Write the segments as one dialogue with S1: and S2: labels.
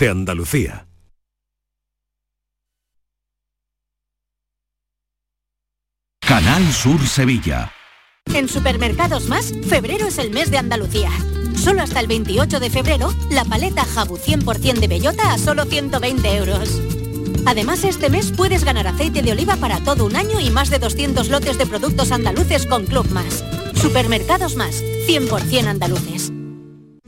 S1: de Andalucía.
S2: Canal Sur Sevilla.
S3: En Supermercados Más, febrero es el mes de Andalucía. Solo hasta el 28 de febrero, la paleta Jabu 100% de bellota a solo 120 euros. Además, este mes puedes ganar aceite de oliva para todo un año y más de 200 lotes de productos andaluces con Club Más. Supermercados Más, 100% andaluces.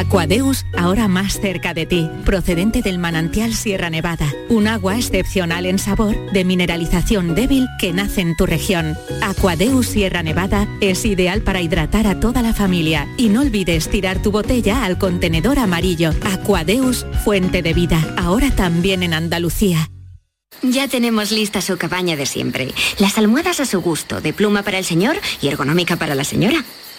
S4: Aquadeus, ahora más cerca de ti, procedente del manantial Sierra Nevada, un agua excepcional en sabor, de mineralización débil que nace en tu región. Aquadeus Sierra Nevada es ideal para hidratar a toda la familia y no olvides tirar tu botella al contenedor amarillo. Aquadeus, fuente de vida, ahora también en Andalucía.
S5: Ya tenemos lista su cabaña de siempre. Las almohadas a su gusto, de pluma para el señor y ergonómica para la señora.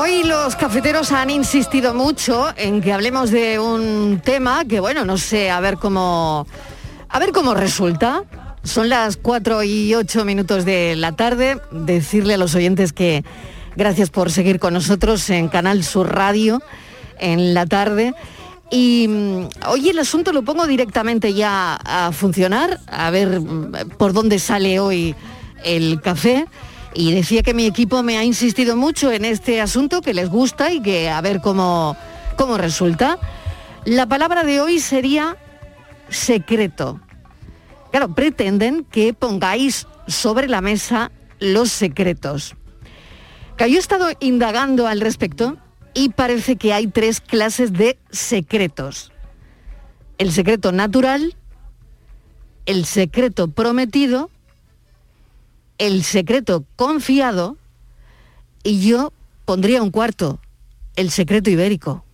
S6: Hoy los cafeteros han insistido mucho en que hablemos de un tema que, bueno, no sé, a ver cómo, a ver cómo resulta. Son las 4 y 8 minutos de la tarde. Decirle a los oyentes que gracias por seguir con nosotros en Canal Sur Radio en la tarde. Y mm, hoy el asunto lo pongo directamente ya a funcionar, a ver mm, por dónde sale hoy el café. Y decía que mi equipo me ha insistido mucho en este asunto, que les gusta y que a ver cómo, cómo resulta. La palabra de hoy sería secreto. Claro, pretenden que pongáis sobre la mesa los secretos. Que yo he estado indagando al respecto y parece que hay tres clases de secretos. El secreto natural, el secreto prometido, el secreto confiado y yo pondría un cuarto, el secreto ibérico.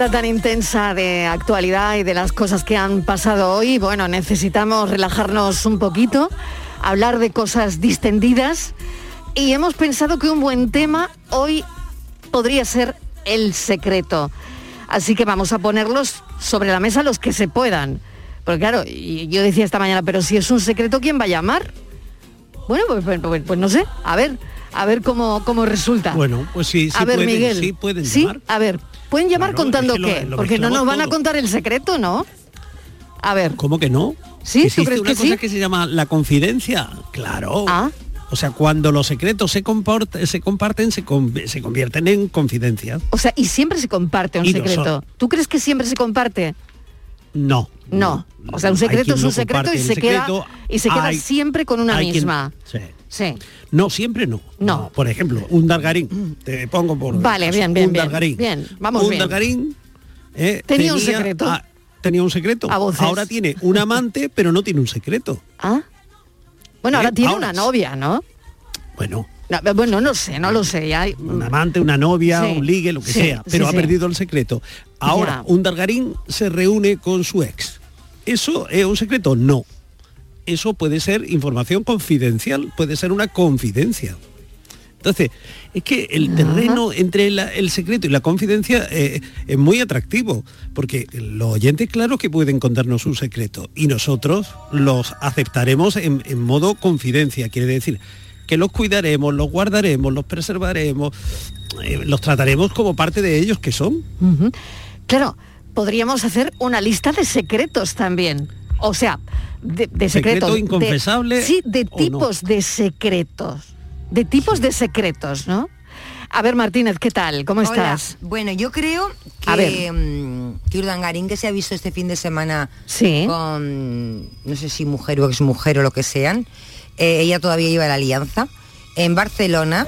S6: Hora tan intensa de actualidad y de las cosas que han pasado hoy, bueno, necesitamos relajarnos un poquito, hablar de cosas distendidas y hemos pensado que un buen tema hoy podría ser el secreto. Así que vamos a ponerlos sobre la mesa los que se puedan. Porque claro, yo decía esta mañana, pero si es un secreto, ¿quién va a llamar? Bueno, pues, pues- pues- pues no sé, a ver, a ver cómo, cómo resulta.
S7: Bueno, pues sí, sí
S6: a ver,
S7: pueden,
S6: Miguel.
S7: sí pueden
S6: ¿Sí?
S7: llamar.
S6: A ver, ¿pueden llamar
S7: Claro,
S6: contando
S7: es que
S6: qué?
S7: lo
S6: Porque no nos van a contar el secreto, ¿no? A ver.
S7: ¿Cómo que no?
S6: ¿Sí? ¿Tú
S7: Existe
S6: crees
S7: una
S6: que
S7: cosa
S6: sí?
S7: que se llama la confidencia. Claro.
S6: Ah.
S7: O sea, cuando los secretos se, se comparten, se, se convierten en confidencias.
S6: O sea, y siempre se comparte un
S7: Y
S6: secreto. ¿Tú crees que siempre se comparte?
S7: No.
S6: No. O sea, un secreto es
S7: no
S6: un secreto y se, queda, y se queda
S7: Hay-
S6: siempre con una
S7: quien-
S6: misma.
S7: sí.
S6: Sí.
S7: No, siempre no.
S6: No.
S7: Por ejemplo, un dargarín. Te pongo por
S6: Vale,
S7: caso,
S6: bien, bien,
S7: un
S6: bien.
S7: dargarín.
S6: Bien, vamos
S7: un
S6: bien.
S7: dargarín eh,
S6: Tenía un secreto.
S7: ah, tenía un secreto.
S6: A voces.
S7: Ahora tiene un amante, pero no tiene un secreto.
S6: ¿Ah? Bueno,
S7: ¿Eh?
S6: ahora tiene
S7: Ahora
S6: una novia, ¿no?
S7: Bueno,
S6: No, bueno, no sé, no lo sé. Ya,
S7: un amante, una novia,
S6: Sí,
S7: un ligue, lo que
S6: sí,
S7: sea, pero
S6: sí,
S7: ha perdido el secreto. Ahora,
S6: Ya.
S7: un dargarín se reúne con su ex. ¿Eso es un secreto? No. Eso puede ser información confidencial, puede ser una confidencia. Entonces, es que el terreno entre la- el secreto y la confidencia eh, es muy atractivo, porque los oyentes, claro que pueden contarnos un secreto, y nosotros los aceptaremos en, en modo confidencia, quiere decir que los cuidaremos, los guardaremos, los preservaremos, eh, los trataremos como parte de ellos que son.
S6: Claro, podríamos hacer una lista de secretos también. O sea, de, de
S7: Secreto
S6: secretos. de-
S7: inconfesable
S6: sí, de
S7: no.
S6: tipos de secretos. De tipos de secretos, ¿no? A ver, Martínez, ¿qué tal? ¿Cómo
S8: Hola.
S6: estás?
S8: Bueno, yo creo
S6: A ver.
S8: que, mm, que Urdangarín, que se ha visto este fin de semana
S6: Sí.
S8: con, no sé si mujer o exmujer o lo que sean, eh, ella todavía lleva la alianza, en Barcelona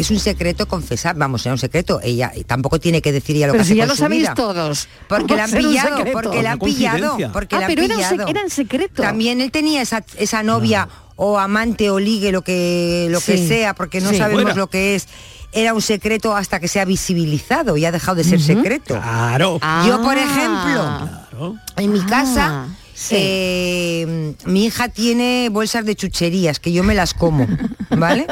S8: es un secreto confesar, vamos, era un secreto, ella tampoco tiene que decir ya lo
S6: Pero
S8: que
S6: si
S8: hace
S6: ya
S8: con
S6: lo
S8: su
S6: sabéis
S8: vida.
S6: todos.
S8: Porque
S6: ¿Cómo
S8: la han pillado, porque la han
S7: Una
S8: pillado, porque
S6: Ah,
S8: la han
S6: pero era un sec-
S8: pillado.
S6: era en secreto.
S8: También él tenía esa, esa novia o amante o ligue, lo que, lo que sea, porque no
S6: Sí.
S8: sabemos lo que es. Era un secreto hasta que se ha visibilizado y ha dejado de ser secreto.
S7: Claro.
S8: Yo, por
S6: Ah.
S8: ejemplo,
S7: Claro.
S8: en mi
S6: Ah,
S8: casa,
S6: sí.
S8: eh, mi hija tiene bolsas de chucherías que yo me las como, ¿vale?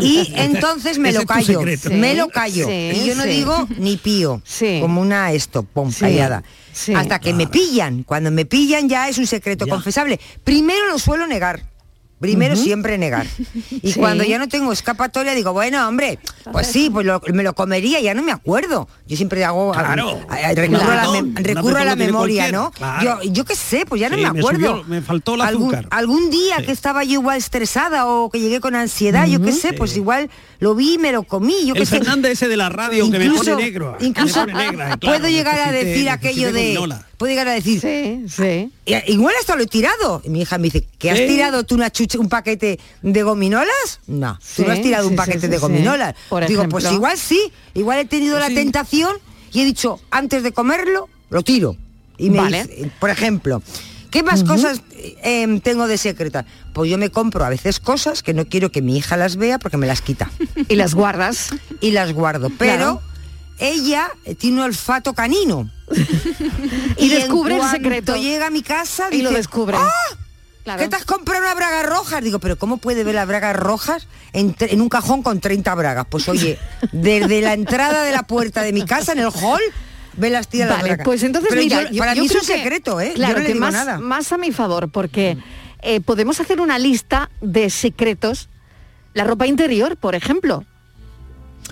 S8: Y entonces me
S7: ese
S8: lo callo, me lo callo.
S6: sí,
S8: y yo no
S6: sí.
S8: digo ni pío,
S6: Sí.
S8: como una esto, pom,
S6: Sí,
S8: callada.
S6: sí.
S8: Hasta que me pillan. Cuando me pillan ya es un secreto
S7: Ya.
S8: confesable. Primero lo suelo negar. Primero siempre negar. Y
S6: Sí.
S8: cuando ya no tengo escapatoria digo, bueno, hombre, pues sí, pues lo- me lo comería, ya no me acuerdo. Yo siempre hago
S7: Claro.
S8: a- a- recurro, a la,
S7: Claro.
S8: recurro a la
S7: persona tiene
S8: memoria, ¿no?
S7: claro.
S8: Yo, yo qué sé, pues ya no
S7: Sí,
S8: me
S7: me
S8: acuerdo.
S7: subió- me faltó el
S8: algún,
S7: azúcar.
S8: algún día
S7: Sí.
S8: que estaba yo igual estresada o que llegué con ansiedad, yo qué sé, pues igual lo vi y me lo comí, yo qué
S7: El
S8: sé.
S7: Fernández ese de la radio que me
S8: Incluso-
S7: pone negro. que me
S8: Incluso
S7: pone negra, claro,
S8: puedo llegar a decir aquello de... Puedo llegar a decir,
S6: Sí, sí.
S8: "I- Igual hasta lo he tirado. Y mi hija me dice, ¿que has tirado tú una chuche, un paquete de gominolas? No,
S6: Sí,
S8: tú no has tirado un paquete de gominolas.
S6: Por
S8: Digo, pues igual sí, igual he tenido la
S7: Sí.
S8: tentación y he dicho, antes de comerlo, lo tiro. Y me
S6: Vale.
S8: dice, por ejemplo, ¿qué más cosas eh, tengo de secreta? Pues yo me compro a veces cosas que no quiero que mi hija las vea porque me las quita.
S6: Y las guardas.
S8: y las guardo. Pero
S6: Claro.
S8: Ella eh, tiene un olfato canino.
S6: Y descubre el secreto.
S8: llega a mi casa
S6: Y lo descubre.
S8: "¡Ah!
S6: Claro.
S8: ¿Qué te has comprado una braga roja? Digo, pero ¿cómo puede ver las bragas rojas en, en un cajón con 30 bragas? Pues oye, desde la entrada de la puerta de mi casa, en el hall, ve las tías las
S6: Vale,
S8: bragas.
S6: pues entonces
S8: Pero
S6: mira,
S8: yo- para
S6: yo
S8: mí es un secreto, ¿eh?
S6: Claro,
S8: yo no le
S6: que
S8: digo
S6: más,
S8: nada.
S6: más a mi favor, porque eh, podemos hacer una lista de secretos. La ropa interior, por ejemplo.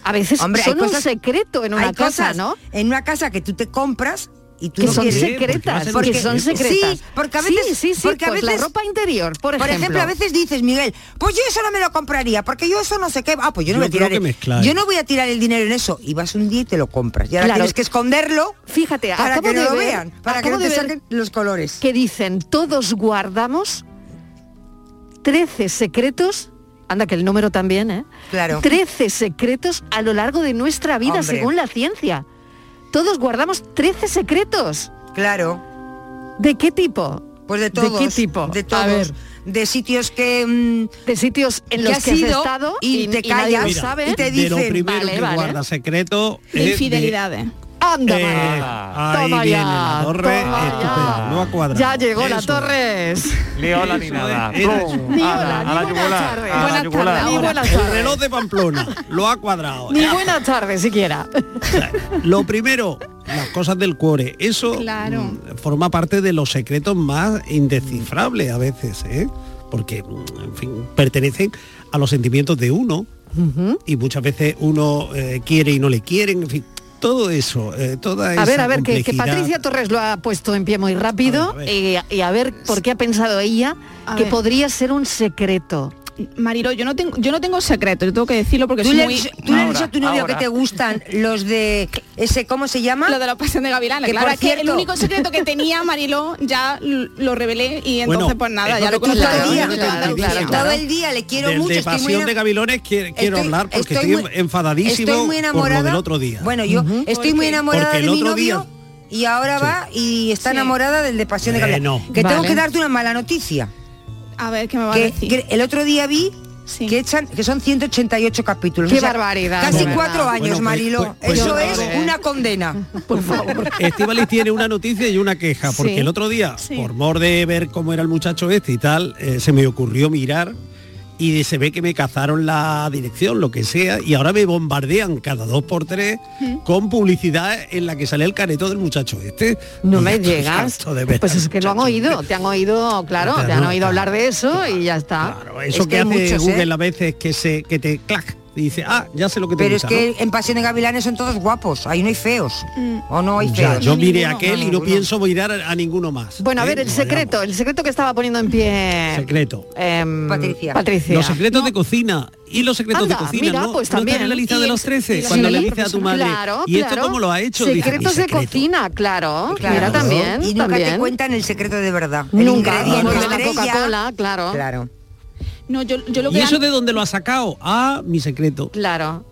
S6: A veces
S8: Hombre, hay
S6: son un secreto en una
S8: Hay
S6: casa, ¿no?
S8: En una casa que tú te compras y tú
S6: Que
S8: no
S6: son
S8: quieres-
S6: secretas,
S7: porque
S6: que son secretas.
S8: Sí, porque a veces,
S6: sí, sí, sí,
S8: porque a
S6: pues
S8: veces-
S6: la ropa interior, por ejemplo.
S8: Por ejemplo, a veces dices, Miguel, pues yo eso no me lo compraría, porque yo eso no sé qué. Ah, pues yo no
S7: Yo
S8: voy a tirar. el- yo no voy a tirar el dinero en eso. Y vas un día y te lo compras. Y ahora
S6: Claro.
S8: tienes que esconderlo
S6: Fíjate,
S8: para
S6: acabo
S8: que no
S6: de
S8: lo
S6: ver-
S8: vean, para que no te saquen los colores.
S6: que dicen todos guardamos 13 secretos, anda que el número también, ¿eh?
S8: Claro.
S6: 13 secretos a lo largo de nuestra vida,
S8: Hombre.
S6: según la ciencia. Todos guardamos 13 secretos.
S8: Claro.
S6: ¿De qué tipo?
S8: Pues de todos.
S6: ¿De qué tipo?
S8: De
S6: A
S8: todos.
S6: ver.
S8: De sitios que... mm,
S6: De sitios en
S8: que
S6: los
S8: has
S6: que has
S8: ido
S6: estado
S8: y te callas.
S6: lo
S7: Mira,
S6: sabe.
S8: y te
S7: de lo
S8: dicen,
S7: primero
S6: vale,
S7: que
S6: vale.
S7: guarda secreto
S9: De
S7: es de-
S9: infidelidades.
S6: Anda,
S7: Eh, ahí
S6: Toma
S7: viene
S6: ya,
S7: la torre,
S6: toma
S7: estupendo,
S6: ya.
S7: lo ha cuadrado.
S6: Ya llegó la. Torres.
S10: Ni hola ni nada.
S6: Ni hola,
S10: a
S6: ni
S10: la
S6: buenas
S10: yugular,
S6: tardes.
S10: la
S6: Buenas tardes, ni buenas
S7: El reloj de Pamplona lo ha cuadrado.
S6: Ni buenas tardes siquiera.
S7: Lo primero, las cosas del cuore. Eso
S9: Claro.
S7: mm, forma parte de los secretos más indescifrables a veces, ¿eh? porque, mm, en fin, pertenecen a los sentimientos de uno y muchas veces uno eh, quiere y no le quieren, en fin, todo eso, eh, toda esa
S6: A ver, a ver, que. Patricia Torres lo ha puesto en pie muy rápido Y, y a ver por qué ha pensado ella
S9: A
S6: que
S9: ver.
S6: podría ser un secreto.
S9: Marilo, yo no tengo, yo no tengo secreto, yo tengo que decirlo porque
S8: ¿Tú
S9: soy
S8: le,
S9: muy...
S8: tú le has dicho a tu novio que te gustan los de ese, ¿cómo se llama?
S9: Lo de la pasión de Gavilanes,
S8: Que,
S9: claro, es que el único secreto que tenía Mariló ya lo revelé y entonces
S7: Bueno,
S9: pues nada, ya lo conozco
S7: claro,
S9: todo día.
S7: claro, claro.
S8: Todo el día le quiero mucho.
S7: de
S8: estoy muy
S7: pasión de Gavilones quiero, quiero
S8: Estoy-
S7: hablar porque
S8: estoy
S7: estoy,
S8: muy-
S7: enfadadísimo
S8: Estoy muy
S7: por lo del otro día.
S8: Bueno, yo estoy muy enamorada
S7: Porque
S8: de
S7: el
S8: mi
S7: otro
S8: novio y ahora va y está enamorada del de Pasión de
S7: Bueno.
S8: Gavilanes. Que tengo que darte una mala noticia.
S9: A ver, ¿qué me va a
S8: Que,
S9: decir?
S8: que el otro día vi que echan que son 188 capítulos.
S6: Qué barbaridad,
S8: Casi
S6: verdad.
S8: cuatro años,
S7: Bueno, pues-
S8: Marilo.
S7: pues- pues
S8: Eso es una condena. Por favor.
S7: Estivali tiene una noticia y una queja, porque
S8: Sí.
S7: el otro día,
S8: Sí.
S7: por mor de ver cómo era el muchacho este y tal, eh, se me ocurrió mirar y se ve que me cazaron la dirección, lo que sea, y ahora me bombardean cada dos por tres con publicidad en la que sale el careto del muchacho este.
S6: No me llegas.
S7: de
S6: Pues es que lo han oído, te han oído, claro,
S7: Claro,
S6: te han oído
S7: claro.
S6: hablar de eso y ya está.
S7: Eso
S8: Es
S7: que,
S8: que
S7: hace
S8: muchos,
S7: Google
S8: ¿eh?
S7: a veces que se que te clac y dice, ah, ya sé lo que te
S8: Pero es
S7: gusta,
S8: que
S7: ¿no?
S8: en Pasión de Gavilanes son todos guapos. Ahí no hay feos. O no hay
S7: Ya,
S8: feos.
S7: yo miré aquel y no pienso mirar a, a ninguno más.
S6: Bueno, a
S7: ¿eh?
S6: ver, el
S7: No,
S6: secreto, el secreto que estaba poniendo en pie
S7: Secreto.
S6: em,
S8: Patricia.
S6: Patricia.
S7: Los secretos de cocina. Y los secretos
S6: Anda,
S7: de cocina,
S6: mira,
S7: ¿no?
S6: pues
S7: ¿No
S6: también.
S7: están en la lista
S6: Y
S7: de los 13?
S6: y
S7: Cuando
S6: sí,
S7: le dice a tu madre,
S6: Claro,
S7: ¿y esto
S6: claro.
S7: cómo lo ha hecho? Dice,
S6: Secretos
S7: "Mi
S6: de
S7: secreto".
S6: cocina, claro.
S8: Claro.
S6: Mira también.
S8: Y nunca
S6: también.
S8: te cuentan el secreto de verdad. El
S6: Nunca,
S8: ingrediente
S6: como de la. Coca-Cola, claro.
S8: Claro.
S9: No, yo, yo lo
S7: ¿Y
S9: que
S7: eso
S9: han-
S7: de dónde lo ha sacado? Ah, mi secreto.
S6: Claro.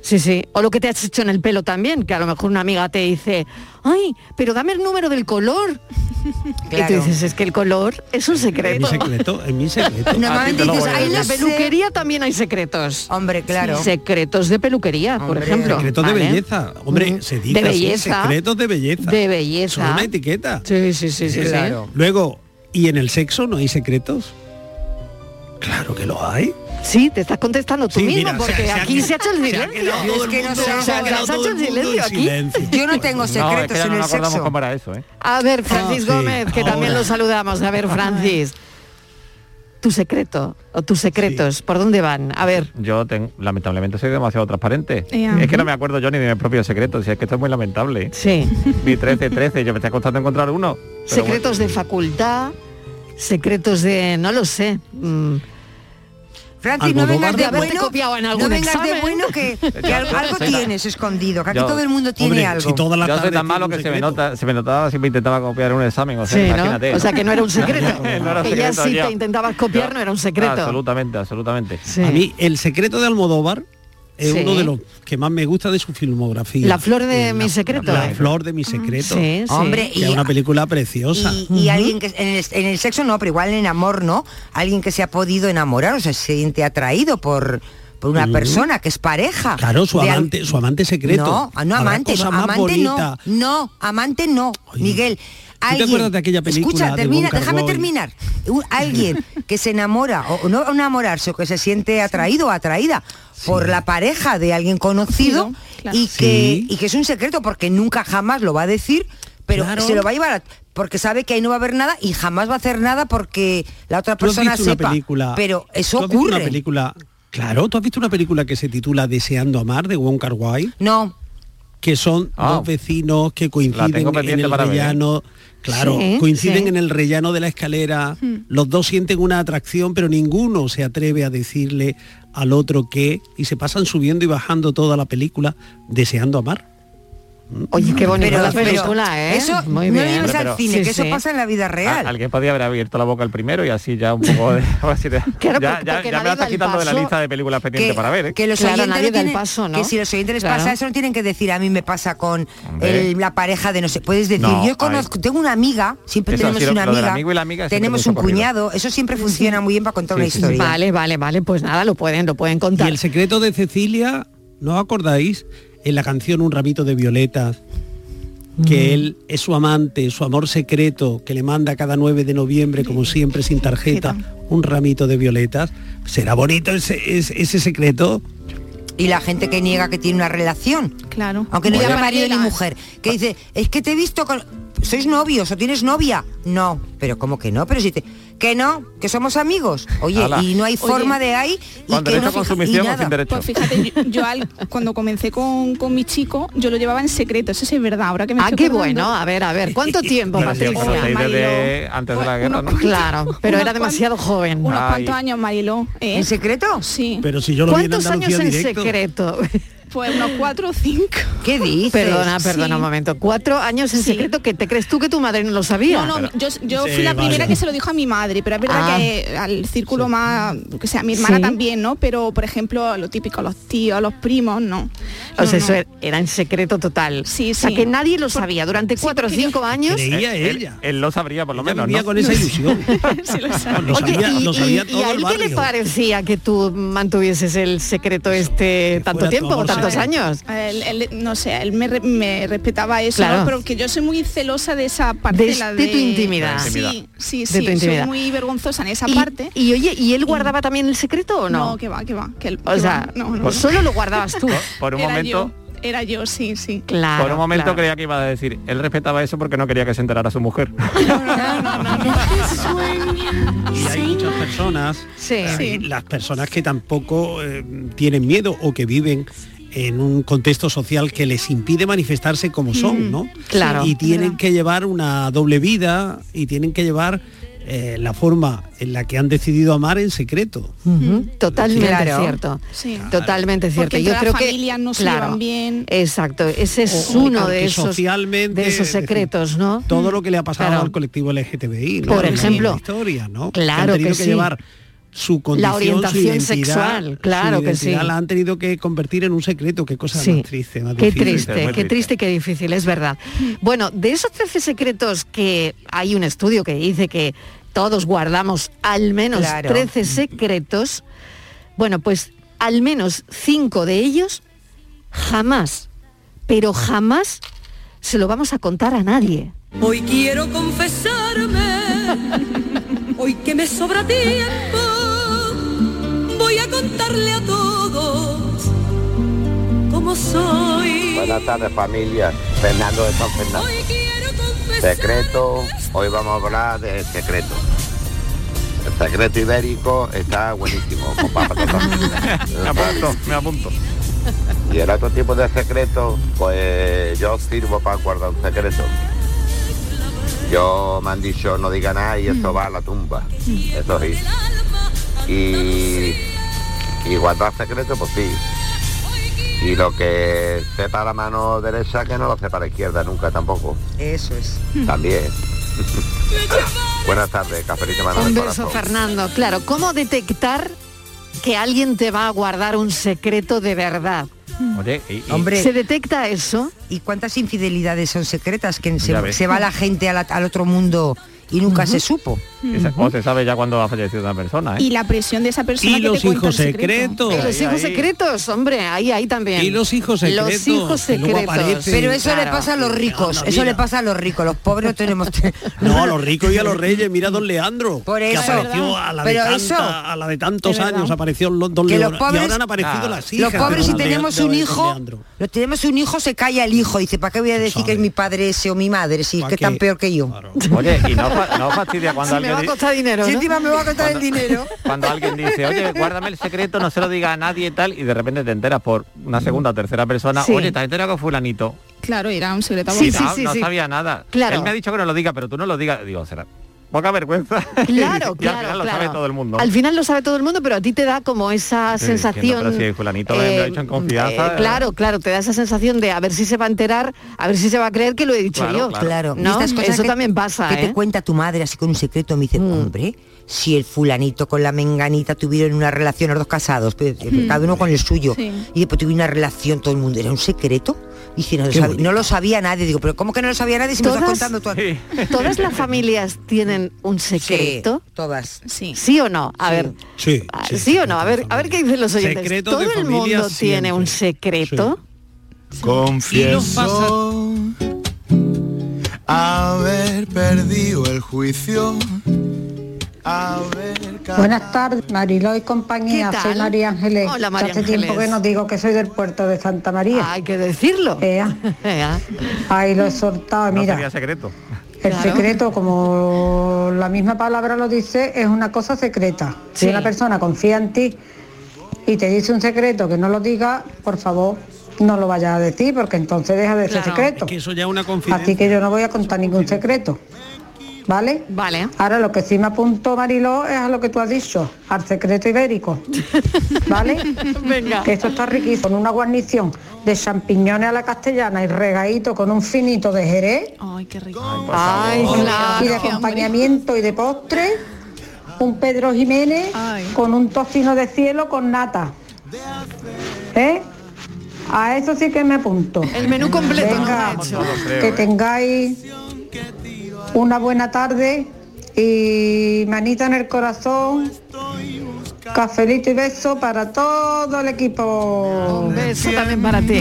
S6: Sí, sí. O lo que te has hecho en el pelo también, que a lo mejor una amiga te dice, ay, pero dame el número del color. Y tú dices, es que el color es un
S7: Es
S6: secreto.
S7: mi secreto, es mi secreto.
S6: Normalmente
S7: sí,
S6: dices,
S7: voy a
S6: "Ay, en la peluquería también hay secretos.
S8: Hombre, claro.
S6: Secretos de peluquería, por ejemplo.
S7: Secretos
S6: ¿vale?
S7: de belleza. Hombre,
S6: Mm.
S7: se dice
S6: De
S7: así,
S6: belleza.
S7: secretos de belleza.
S6: De belleza.
S7: Son una etiqueta.
S6: Sí, sí, sí, sí.
S8: Claro.
S7: Luego, ¿y en el sexo no hay secretos? Claro que lo hay.
S6: Sí, te estás contestando tú
S7: Sí,
S6: mismo,
S7: mira,
S6: porque
S7: se
S6: aquí se ha hecho el silencio.
S8: no
S7: se ha
S6: silencio aquí.
S7: silencio.
S8: Yo no tengo
S10: No, es
S8: secretos
S10: que ya
S8: en
S10: no
S8: el sexo.
S10: cómo era eso, ¿eh?
S6: A ver, Francis
S7: sí,
S6: Gómez, que también lo saludamos. A ver, Francis. Tu secreto o tus secretos, ¿por dónde van? A ver.
S10: Yo ten- lamentablemente soy demasiado transparente. Es que no me acuerdo yo ni de mis propios secretos, si es que esto es muy lamentable.
S6: Sí.
S10: Mi 13, 13, yo me está costando encontrar uno.
S6: secretos de facultad, secretos de, no lo sé. mm,
S8: Francis, no vengas
S6: de
S8: de bueno,
S6: copiado en
S8: no
S6: algún
S8: vengas de bueno que, que algo, algo tienes escondido, que aquí
S10: Yo-
S8: todo el mundo tiene
S7: Hombre,
S8: algo.
S7: si todas las
S10: yo soy tan malo que se me, nota, se me notaba si me intentaba copiar un examen, o sea,
S6: Sí, ¿no?
S10: imagínate.
S6: O sea, que no era un secreto.
S10: No era
S6: que ya
S10: secreto,
S6: si
S10: ya.
S6: te intentabas copiar no era un secreto.
S10: Absolutamente, absolutamente.
S6: Sí.
S7: A mí, el secreto de Almodóvar es
S6: Sí.
S7: uno de los que más me gusta de su filmografía.
S6: La flor de
S7: Eh,
S6: mi
S7: la-
S6: secreto.
S7: La, flor de mi secreto.
S6: Sí, sí.
S8: Hombre,
S7: Que es una película preciosa.
S8: Y, y alguien que en el, en el sexo no, pero igual en el amor no, alguien que se ha podido enamorar, o sea, se siente atraído por, por una
S7: Mm.
S8: persona que es pareja.
S7: Claro, su
S8: al-
S7: amante, su amante secreto.
S8: No, ah, no amante, no, amante no, no, amante no, Miguel.
S7: te acuerdas de aquella película
S8: Escucha,
S7: de
S8: termina, déjame terminar. Un- alguien que se enamora, o no enamorarse, o que se siente atraído o atraída por la pareja de alguien conocido
S9: claro.
S8: y, que,
S7: Sí.
S8: y que es un secreto porque nunca jamás lo va a decir, pero
S7: Claro.
S8: se lo va a llevar a- porque sabe que ahí no va a haber nada y jamás va a hacer nada porque la otra
S7: ¿Tú has
S8: persona sepa.
S7: película?
S8: pero eso
S7: ¿tú has visto
S8: ocurre.
S7: Una película, claro, ¿tú has visto una película que se titula Deseando amar de Wong Kar Wai?
S8: No,
S7: Que son
S10: Ah.
S7: dos vecinos que coinciden en el
S10: para ¿eh?
S7: rellano. Claro,
S6: Sí,
S7: coinciden
S6: sí.
S7: en el rellano de la escalera. Los dos sienten una atracción, pero ninguno se atreve a decirle al otro que y se pasan subiendo y bajando toda la película deseando amar.
S6: Oye, qué bonita
S8: pero,
S6: la película, ¿eh?
S8: eso
S6: Muy
S8: no
S6: bien.
S8: lleves
S10: Pero-
S8: al cine,
S6: Sí,
S8: que eso
S6: sí.
S8: pasa en la vida
S10: A-
S8: real.
S10: alguien podía haber abierto la boca el primero y así ya un poco de...
S6: Claro,
S10: ya me la estás quitando de la lista de películas pendientes para ver, ¿eh?
S8: que los
S6: Claro,
S8: oyentes tienen-
S6: paso, ¿no?
S8: que si los oyentes les
S6: Claro.
S8: pasa eso no tienen que decir a mí me pasa con el- la pareja de no sé puedes decir
S10: No,
S8: yo conozco tengo una amiga siempre
S10: Eso,
S8: tenemos
S10: lo-
S8: una amiga
S10: amigo y la amiga
S8: tenemos un cuñado eso siempre funciona muy bien para contar una historia
S6: Vale, vale, vale, pues nada, lo pueden, lo pueden
S7: Y
S6: contar.
S7: el secreto de Cecilia, ¿no os acordáis? En la canción Un ramito de violetas, que él es su amante, su amor secreto, que le manda cada 9 de noviembre, como siempre, sin tarjeta, un ramito de violetas. ¿Será bonito ese, ese, ese secreto?
S8: y la gente que niega que tiene una relación
S9: Claro.
S8: Aunque no llama marido ni mujer. Que dice, es que te he visto con... ¿Sois novios o tienes novia? No. Pero ¿cómo que no? Pero si te... Que no, que somos amigos. Oye,
S10: Ala.
S8: y no hay
S9: Oye.
S8: forma de ahí y
S10: Con
S8: que
S10: derecho
S8: no
S10: a consumición o
S8: nada.
S10: sin derecho.
S9: Pues fíjate, yo, yo al- cuando comencé con, con mi chico, yo lo llevaba en secreto, eso sí es verdad, ahora que me
S6: Ah,
S9: estoy
S6: qué
S9: acordando.
S6: bueno. A ver, a ver, ¿cuánto tiempo, Patricia?
S10: desde antes de la guerra, ¿no?
S6: Claro, pero era demasiado joven.
S9: Unos
S10: Ay.
S9: cuantos años, Mariló. ¿eh?
S8: ¿En secreto?
S9: Sí.
S7: Pero si yo lo vi en
S6: ¿Cuántos años en
S7: directo.
S6: secreto?
S9: Pues unos cuatro o cinco.
S8: ¿Qué dices?
S6: Perdona, perdona
S9: Sí.
S6: un momento. Cuatro años en
S9: Sí.
S6: secreto que te crees tú que tu madre no lo sabía.
S9: No, no, yo, yo
S7: Sí,
S9: fui la
S7: vale.
S9: primera que se lo dijo a mi madre, pero es verdad
S6: Ah.
S9: que al círculo más, que sea, mi hermana
S6: Sí.
S9: también, ¿no? Pero, por ejemplo, lo típico, los tíos, los primos, no.
S6: O
S9: No,
S6: sea,
S9: no.
S6: eso era- era en secreto total.
S9: Sí,
S6: O sea, que nadie lo sabía. Durante
S9: sí,
S6: cuatro o cinco años.
S7: Creía
S10: Él,
S7: ella.
S10: él lo sabría por lo
S7: Ella
S10: menos,
S7: vivía
S10: ¿no?
S7: con esa ilusión.
S9: Sí lo sabe.
S7: Lo
S6: Oye,
S7: sabía,
S6: y,
S7: lo sabía
S6: y- y
S7: todo
S6: a
S7: el
S6: él qué le parecía que tú mantuvieses el secreto este tanto tiempo años?
S9: Él, él, no sé, él me, re- me respetaba eso,
S6: Claro.
S9: ¿no? pero que yo soy muy celosa de esa parcela
S6: de tu intimidad.
S9: Sí,
S10: Intimidad.
S9: sí,
S6: De
S9: sí,
S6: tu intimidad.
S9: soy muy vergonzosa en esa
S6: Y,
S9: parte.
S6: y oye, ¿y él guardaba también el secreto o no?
S9: No, que va, que va. Que él-
S6: o
S9: que
S6: sea,
S9: va, no, no.
S6: solo lo guardabas tú.
S10: Por, por un
S9: Era
S10: momento,
S9: yo, era yo, sí, sí.
S6: Claro.
S10: por un momento
S6: claro.
S10: creía que iba a decir, él respetaba eso porque no quería que se enterara su mujer.
S7: Y hay muchas personas,
S6: Sí.
S7: hay las personas que tampoco eh, tienen miedo o que viven en un contexto social que les impide manifestarse como son, ¿no?
S6: Claro.
S7: Y tienen que llevar una doble vida y tienen que llevar eh, la forma en la que han decidido amar en secreto.
S6: Totalmente
S8: Claro.
S6: cierto.
S9: Sí.
S6: Totalmente cierto.
S9: Porque
S6: Yo creo
S9: las
S6: que
S9: familias no se
S6: claro,
S9: llevan bien.
S6: Exacto, ese es
S7: O-
S6: uno de esos
S7: socialmente,
S6: de esos secretos, ¿no?
S7: Todo lo que le ha pasado
S6: Claro.
S7: al colectivo LGTBI, ¿no?
S6: Por
S7: En la
S6: ejemplo.
S7: historia, ¿no?
S6: Claro
S7: han tenido
S6: que
S7: que,
S6: sí.
S7: llevar su condición, su
S6: orientación
S7: identidad,
S6: sexual, claro
S7: su
S6: que sí.
S7: la han tenido que convertir en un secreto, qué cosa
S6: Sí.
S7: más triste, más
S6: Qué
S7: difícil.
S6: triste, qué
S10: triste.
S6: triste y qué difícil, es verdad. Bueno, de esos 13 secretos que hay un estudio que dice que todos guardamos al menos
S8: Claro.
S6: 13 secretos, bueno, pues al menos 5 de ellos jamás, pero jamás se lo vamos a contar a nadie.
S11: Hoy quiero confesarme, hoy que me sobra tiempo, a contarle a todos cómo soy.
S12: Buenas tardes familia, Fernando de San Fernando.
S11: Hoy quiero confesar.
S12: Secreto, hoy vamos a hablar de secreto. El secreto ibérico está buenísimo, con papas
S10: me apunto, me apunto.
S12: Y el otro tipo de secreto, pues yo sirvo para guardar un secreto. Yo me han dicho no diga nada y eso va a la tumba. Eso sí. Y, y guardar secreto, pues sí. Y lo que sepa la mano derecha, que no lo sepa la izquierda nunca tampoco.
S8: Eso es.
S12: También. Buenas tardes, Cafelito Manuel
S6: Un beso. Fernando. Claro, ¿cómo detectar que alguien te va a guardar un secreto de verdad?
S10: Oye, y, y-
S8: Hombre,
S6: ¿Se detecta eso?
S8: ¿y cuántas infidelidades son secretas? Que se, se va la gente la- al otro mundo y nunca se supo.
S10: esa- o se sabe ya cuando ha fallecido una persona, ¿eh?
S9: Y la presión de esa persona
S7: Y
S9: que
S7: los
S9: te
S7: hijos
S9: secreto.
S7: secretos.
S6: Y los
S10: ahí,
S6: hijos
S10: ahí.
S6: secretos, hombre, ahí, ahí también.
S7: Y los hijos secretos,
S6: Los hijos
S7: que
S6: secretos.
S8: Pero eso
S6: Claro.
S8: le pasa a los ricos,
S7: Anda,
S8: eso
S7: mira.
S8: le pasa a los ricos, los pobres no tenemos...
S7: No, a los ricos y a los reyes, mira don Leandro,
S8: Por
S7: que
S8: eso.
S7: apareció a la, de
S8: Pero
S7: tanta-
S8: eso.
S7: a la de tantos años, apareció don
S8: Que los
S7: Leandro, y
S8: pobres-
S7: ahora han aparecido
S10: Ah.
S7: las hijas.
S8: Los pobres si tenemos un hijo,
S7: Leandro.
S8: lo tenemos un hijo, se calla el hijo, dice, ¿para qué voy a decir que es mi padre ese o mi madre si es
S7: ¿Pa'
S8: que tan peor que yo?
S10: Oye, y no, no fastidia cuando
S6: Si me
S10: alguien
S6: va a
S10: di-
S6: costar dinero,
S8: Si
S6: ¿no?
S8: encima me va a contar el dinero.
S10: cuando alguien dice, oye, guárdame el secreto, no se lo diga a nadie y tal, y de repente te enteras por una segunda o tercera persona,
S6: Sí.
S10: oye, te has enterado que fulanito.
S9: Claro, era un secreto.
S6: Sí,
S10: no,
S6: sí,
S10: no sabía nada.
S6: Claro.
S10: Él me ha dicho que no lo diga, pero tú no lo digas. Digo, será poca vergüenza.
S6: Claro,
S10: y al
S6: claro,
S10: final lo
S6: claro.
S10: sabe todo el mundo.
S6: Al final lo sabe todo el mundo, pero a ti te da como esa
S10: Sí,
S6: sensación.
S10: diciendo, pero si fulanito me- me lo ha dicho en confianza,
S6: eh, claro, claro, te da esa sensación de a ver si se va a enterar, a ver si se va a creer que lo he dicho
S10: Claro,
S6: yo.
S10: claro.
S8: Claro,
S6: ¿No?
S8: y estas cosas
S6: Eso
S8: que-
S6: también pasa,
S8: Que
S6: ¿eh? Mm.
S8: te cuenta tu madre así con un secreto, me dice, hombre, si el fulanito con la menganita tuvieron una relación, los dos casados, pero, eh,
S6: Mm.
S8: cada uno con el suyo,
S9: Sí.
S8: y después tuvieron una relación, todo el mundo, ¿era un secreto? Dice, no, lo no lo sabía nadie, digo, pero ¿cómo que no lo sabía nadie si me estás
S6: Todas-
S8: contando tú? aquí?".
S6: ¿Todas las familias tienen un
S8: Sí,
S6: secreto?
S8: todas.
S9: Sí.
S6: ¿Sí o no? A
S8: Sí.
S6: ver.
S7: Sí,
S6: ah,
S7: sí,
S6: ¿Sí o no? A ver, a ver qué dicen los oyentes.
S7: Secreto
S6: ¿Todo el mundo tiene un secreto?
S13: Confieso haber perdido el juicio, Buenas tardes, Mariló y compañía.
S6: ¿Qué
S13: Soy
S6: tal?
S13: María Ángeles.
S6: Hola, María
S13: Hace tiempo que nos digo que soy del puerto de Santa María.
S6: Hay que decirlo.
S13: Ahí lo he soltado,
S10: No
S13: mira.
S10: sería secreto.
S13: El
S10: Claro.
S13: secreto, como la misma palabra lo dice, es una cosa secreta. Si una persona confía en ti y te dice un secreto que no lo diga, por favor, no lo vayas a decir, porque entonces deja de ser
S7: Claro.
S13: secreto.
S7: Es que eso ya es una confidencia.
S13: Así que yo no voy a contar ningún secreto. ¿Vale?
S6: Vale.
S13: Ahora lo que sí me apuntó Mariló es a lo que tú has dicho, al secreto ibérico. ¿Vale?
S6: Venga.
S13: Que esto está riquísimo, con una guarnición de champiñones a la castellana y regadito con un finito de jerez.
S9: Ay, qué rico.
S6: Ay, claro.
S13: Y de acompañamiento y de postre, un Pedro Jiménez con un tocino de cielo con nata. ¿Eh? A eso sí que me apunto.
S6: El menú completo
S13: Venga, que tengáis una buena tarde y manita en el corazón. Cafelito y beso para todo el equipo.
S6: Un beso también para ti.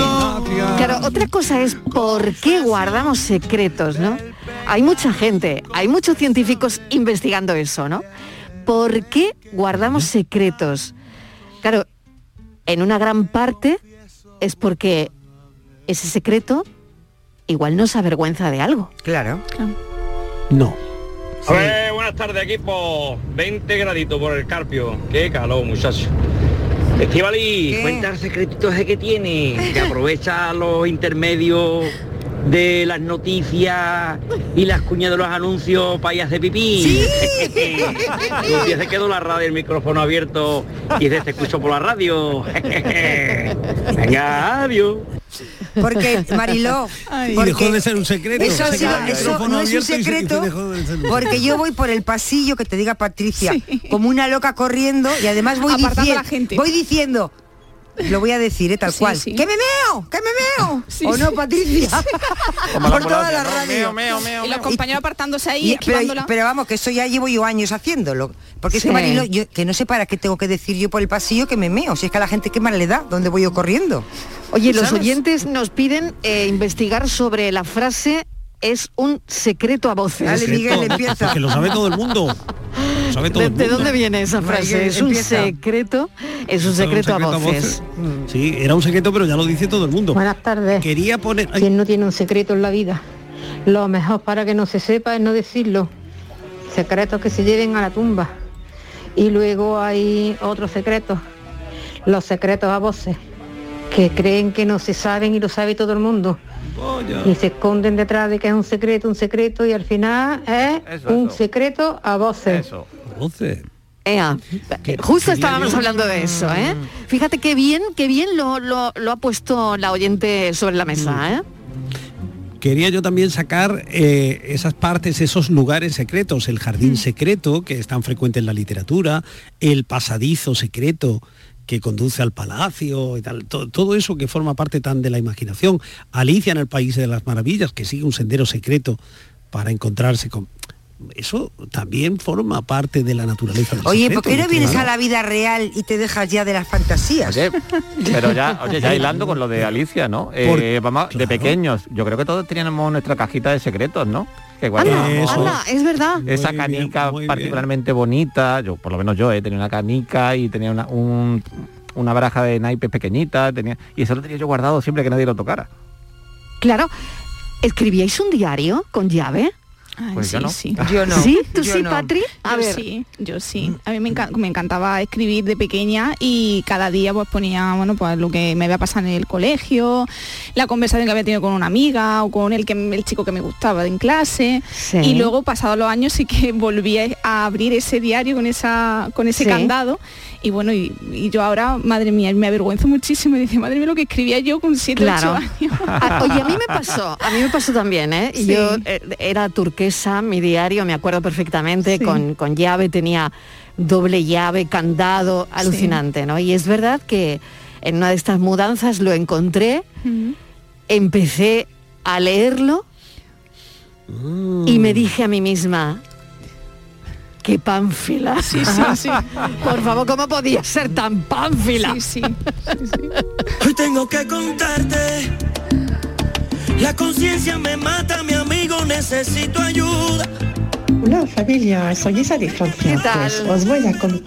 S6: Claro, otra cosa es por qué guardamos secretos, ¿no? Hay mucha gente, hay muchos científicos investigando eso, ¿no? ¿Por qué guardamos secretos? Claro, en una gran parte es porque ese secreto igual nos avergüenza de algo.
S8: Claro.
S7: No.
S14: A ver, buenas tardes equipo. 20 graditos por el Carpio. Qué calor, muchacho. Estivali, cuenta el secretito ese que tiene, que aprovecha los intermedios de las noticias y las cuñas de los anuncios para ir a hacer pipí. y se quedó la radio, el micrófono abierto y se te escucho por la radio. Venga, adiós.
S8: Porque, Mariló, porque
S7: dejó de ser un secreto.
S8: Eso,
S7: Se
S8: no es un secreto,
S7: dejó de ser un
S8: porque
S7: secreto.
S8: yo voy por el pasillo, que te diga Patricia, como una loca corriendo y además voy
S9: Apartando a
S8: diciendo,
S9: la gente.
S8: voy diciendo, lo voy a decir, ¿eh? tal
S9: Sí,
S8: cual,
S9: sí.
S8: ¡que me meo! ¡que me meo!
S9: Sí,
S8: ¿O no. Patricia?
S10: Como
S8: por toda la radio.
S10: Meo, meo, meo,
S9: Y los compañeros apartándose ahí,
S8: Y- pero, pero vamos, que eso ya llevo yo años haciéndolo. Porque es que Marilo, yo, que no sé para qué tengo que decir yo por el pasillo que me meo. Si es que a la gente qué mal le da, ¿dónde voy yo corriendo?
S6: Oye, los
S8: ¿Sabes?
S6: oyentes nos piden eh, investigar sobre la frase es un secreto a voces.
S8: Dale, Miguel, empieza.
S7: Que lo sabe todo el mundo. Lo sabe todo
S6: ¿De,
S7: el
S6: de
S7: mundo.
S6: dónde viene esa frase?
S8: Miguel,
S6: Es un
S8: empieza.
S6: secreto, es un secreto, a voces.
S7: Sí, era un secreto, pero ya lo dice todo el mundo.
S13: Buenas tardes.
S7: Quería poner... ay,
S13: ¿Quién no tiene un secreto en la vida? Lo mejor para que no se sepa es no decirlo. Secretos que se lleven a la tumba. Y luego hay otros secretos. Los secretos a voces. Que creen que no se saben y lo sabe todo el mundo. Y se esconden detrás de que es un secreto, un secreto y al final es
S10: Eso,
S13: un
S10: eso.
S13: secreto a voces.
S10: Eso.
S7: Voces.
S6: Ea, justo estábamos hablando de eso, ¿eh? Fíjate qué bien, qué bien lo, lo- lo ha puesto la oyente sobre la mesa, ¿eh?
S7: Quería yo también sacar eh, esas partes, esos lugares secretos, el jardín secreto, que es tan frecuente en la literatura, el pasadizo secreto que conduce al palacio y tal, to- todo eso que forma parte tan de la imaginación. Alicia en el País de las Maravillas, que sigue un sendero secreto para encontrarse con... Eso también forma parte de la naturaleza. del
S8: Oye,
S7: secreto,
S8: ¿por qué no vienes
S7: claro.
S8: a la vida real y te dejas ya de las fantasías?
S10: Oye, pero ya, oye, ya hilando con lo de Alicia, ¿no? Eh, vamos, de pequeños, yo creo que todos teníamos nuestra cajita de secretos, ¿no? Que
S6: Anda, anda, es verdad.
S10: esa
S7: Muy
S10: canica
S7: bien.
S10: particularmente bonita, yo por lo menos yo eh, tenía una canica y tenía una, un- una baraja de naipes pequeñita, tenía, y eso lo tenía yo guardado siempre que nadie lo tocara.
S6: Claro. ¿Escribíais un diario con llave?
S9: Ay,
S10: Pues
S9: sí,
S10: yo no.
S9: sí.
S8: Yo no.
S6: ¿Sí? ¿Tú
S8: yo
S6: sí,
S8: no.
S6: Patri? A
S9: yo
S6: ver.
S9: sí, yo sí. A mí me, encan- me encantaba escribir de pequeña y cada día pues ponía, bueno, pues lo que me había pasado en el colegio, la conversación que había tenido con una amiga o con el que el chico que me gustaba en clase.
S6: Sí.
S9: Y luego, pasados los años, sí que volví a- a abrir ese diario con esa con ese
S6: Sí.
S9: candado. Y bueno, y, y yo ahora, madre mía, me avergüenzo muchísimo y dice, madre mía, lo que escribía yo con 7,
S6: Claro.
S9: 8 años.
S6: Ah, Oye, a mí me pasó, a mí me pasó también, ¿eh? Y
S9: Sí.
S6: Yo eh, era turquesa, mi diario, me acuerdo perfectamente,
S9: Sí.
S6: con, con llave, tenía doble llave, candado, alucinante, ¿no? Y es verdad que en una de estas mudanzas lo encontré, empecé a leerlo y me dije a mí misma, qué pánfila.
S9: Sí, sí, sí.
S6: Por favor, ¿cómo podía ser tan pánfila?
S9: Sí, sí.
S11: Hoy tengo que contarte. La conciencia me mata, mi amigo, necesito ayuda.
S15: Hola familia, soy Isa de Francia.
S6: ¿Qué tal?
S15: Pues os voy a, con-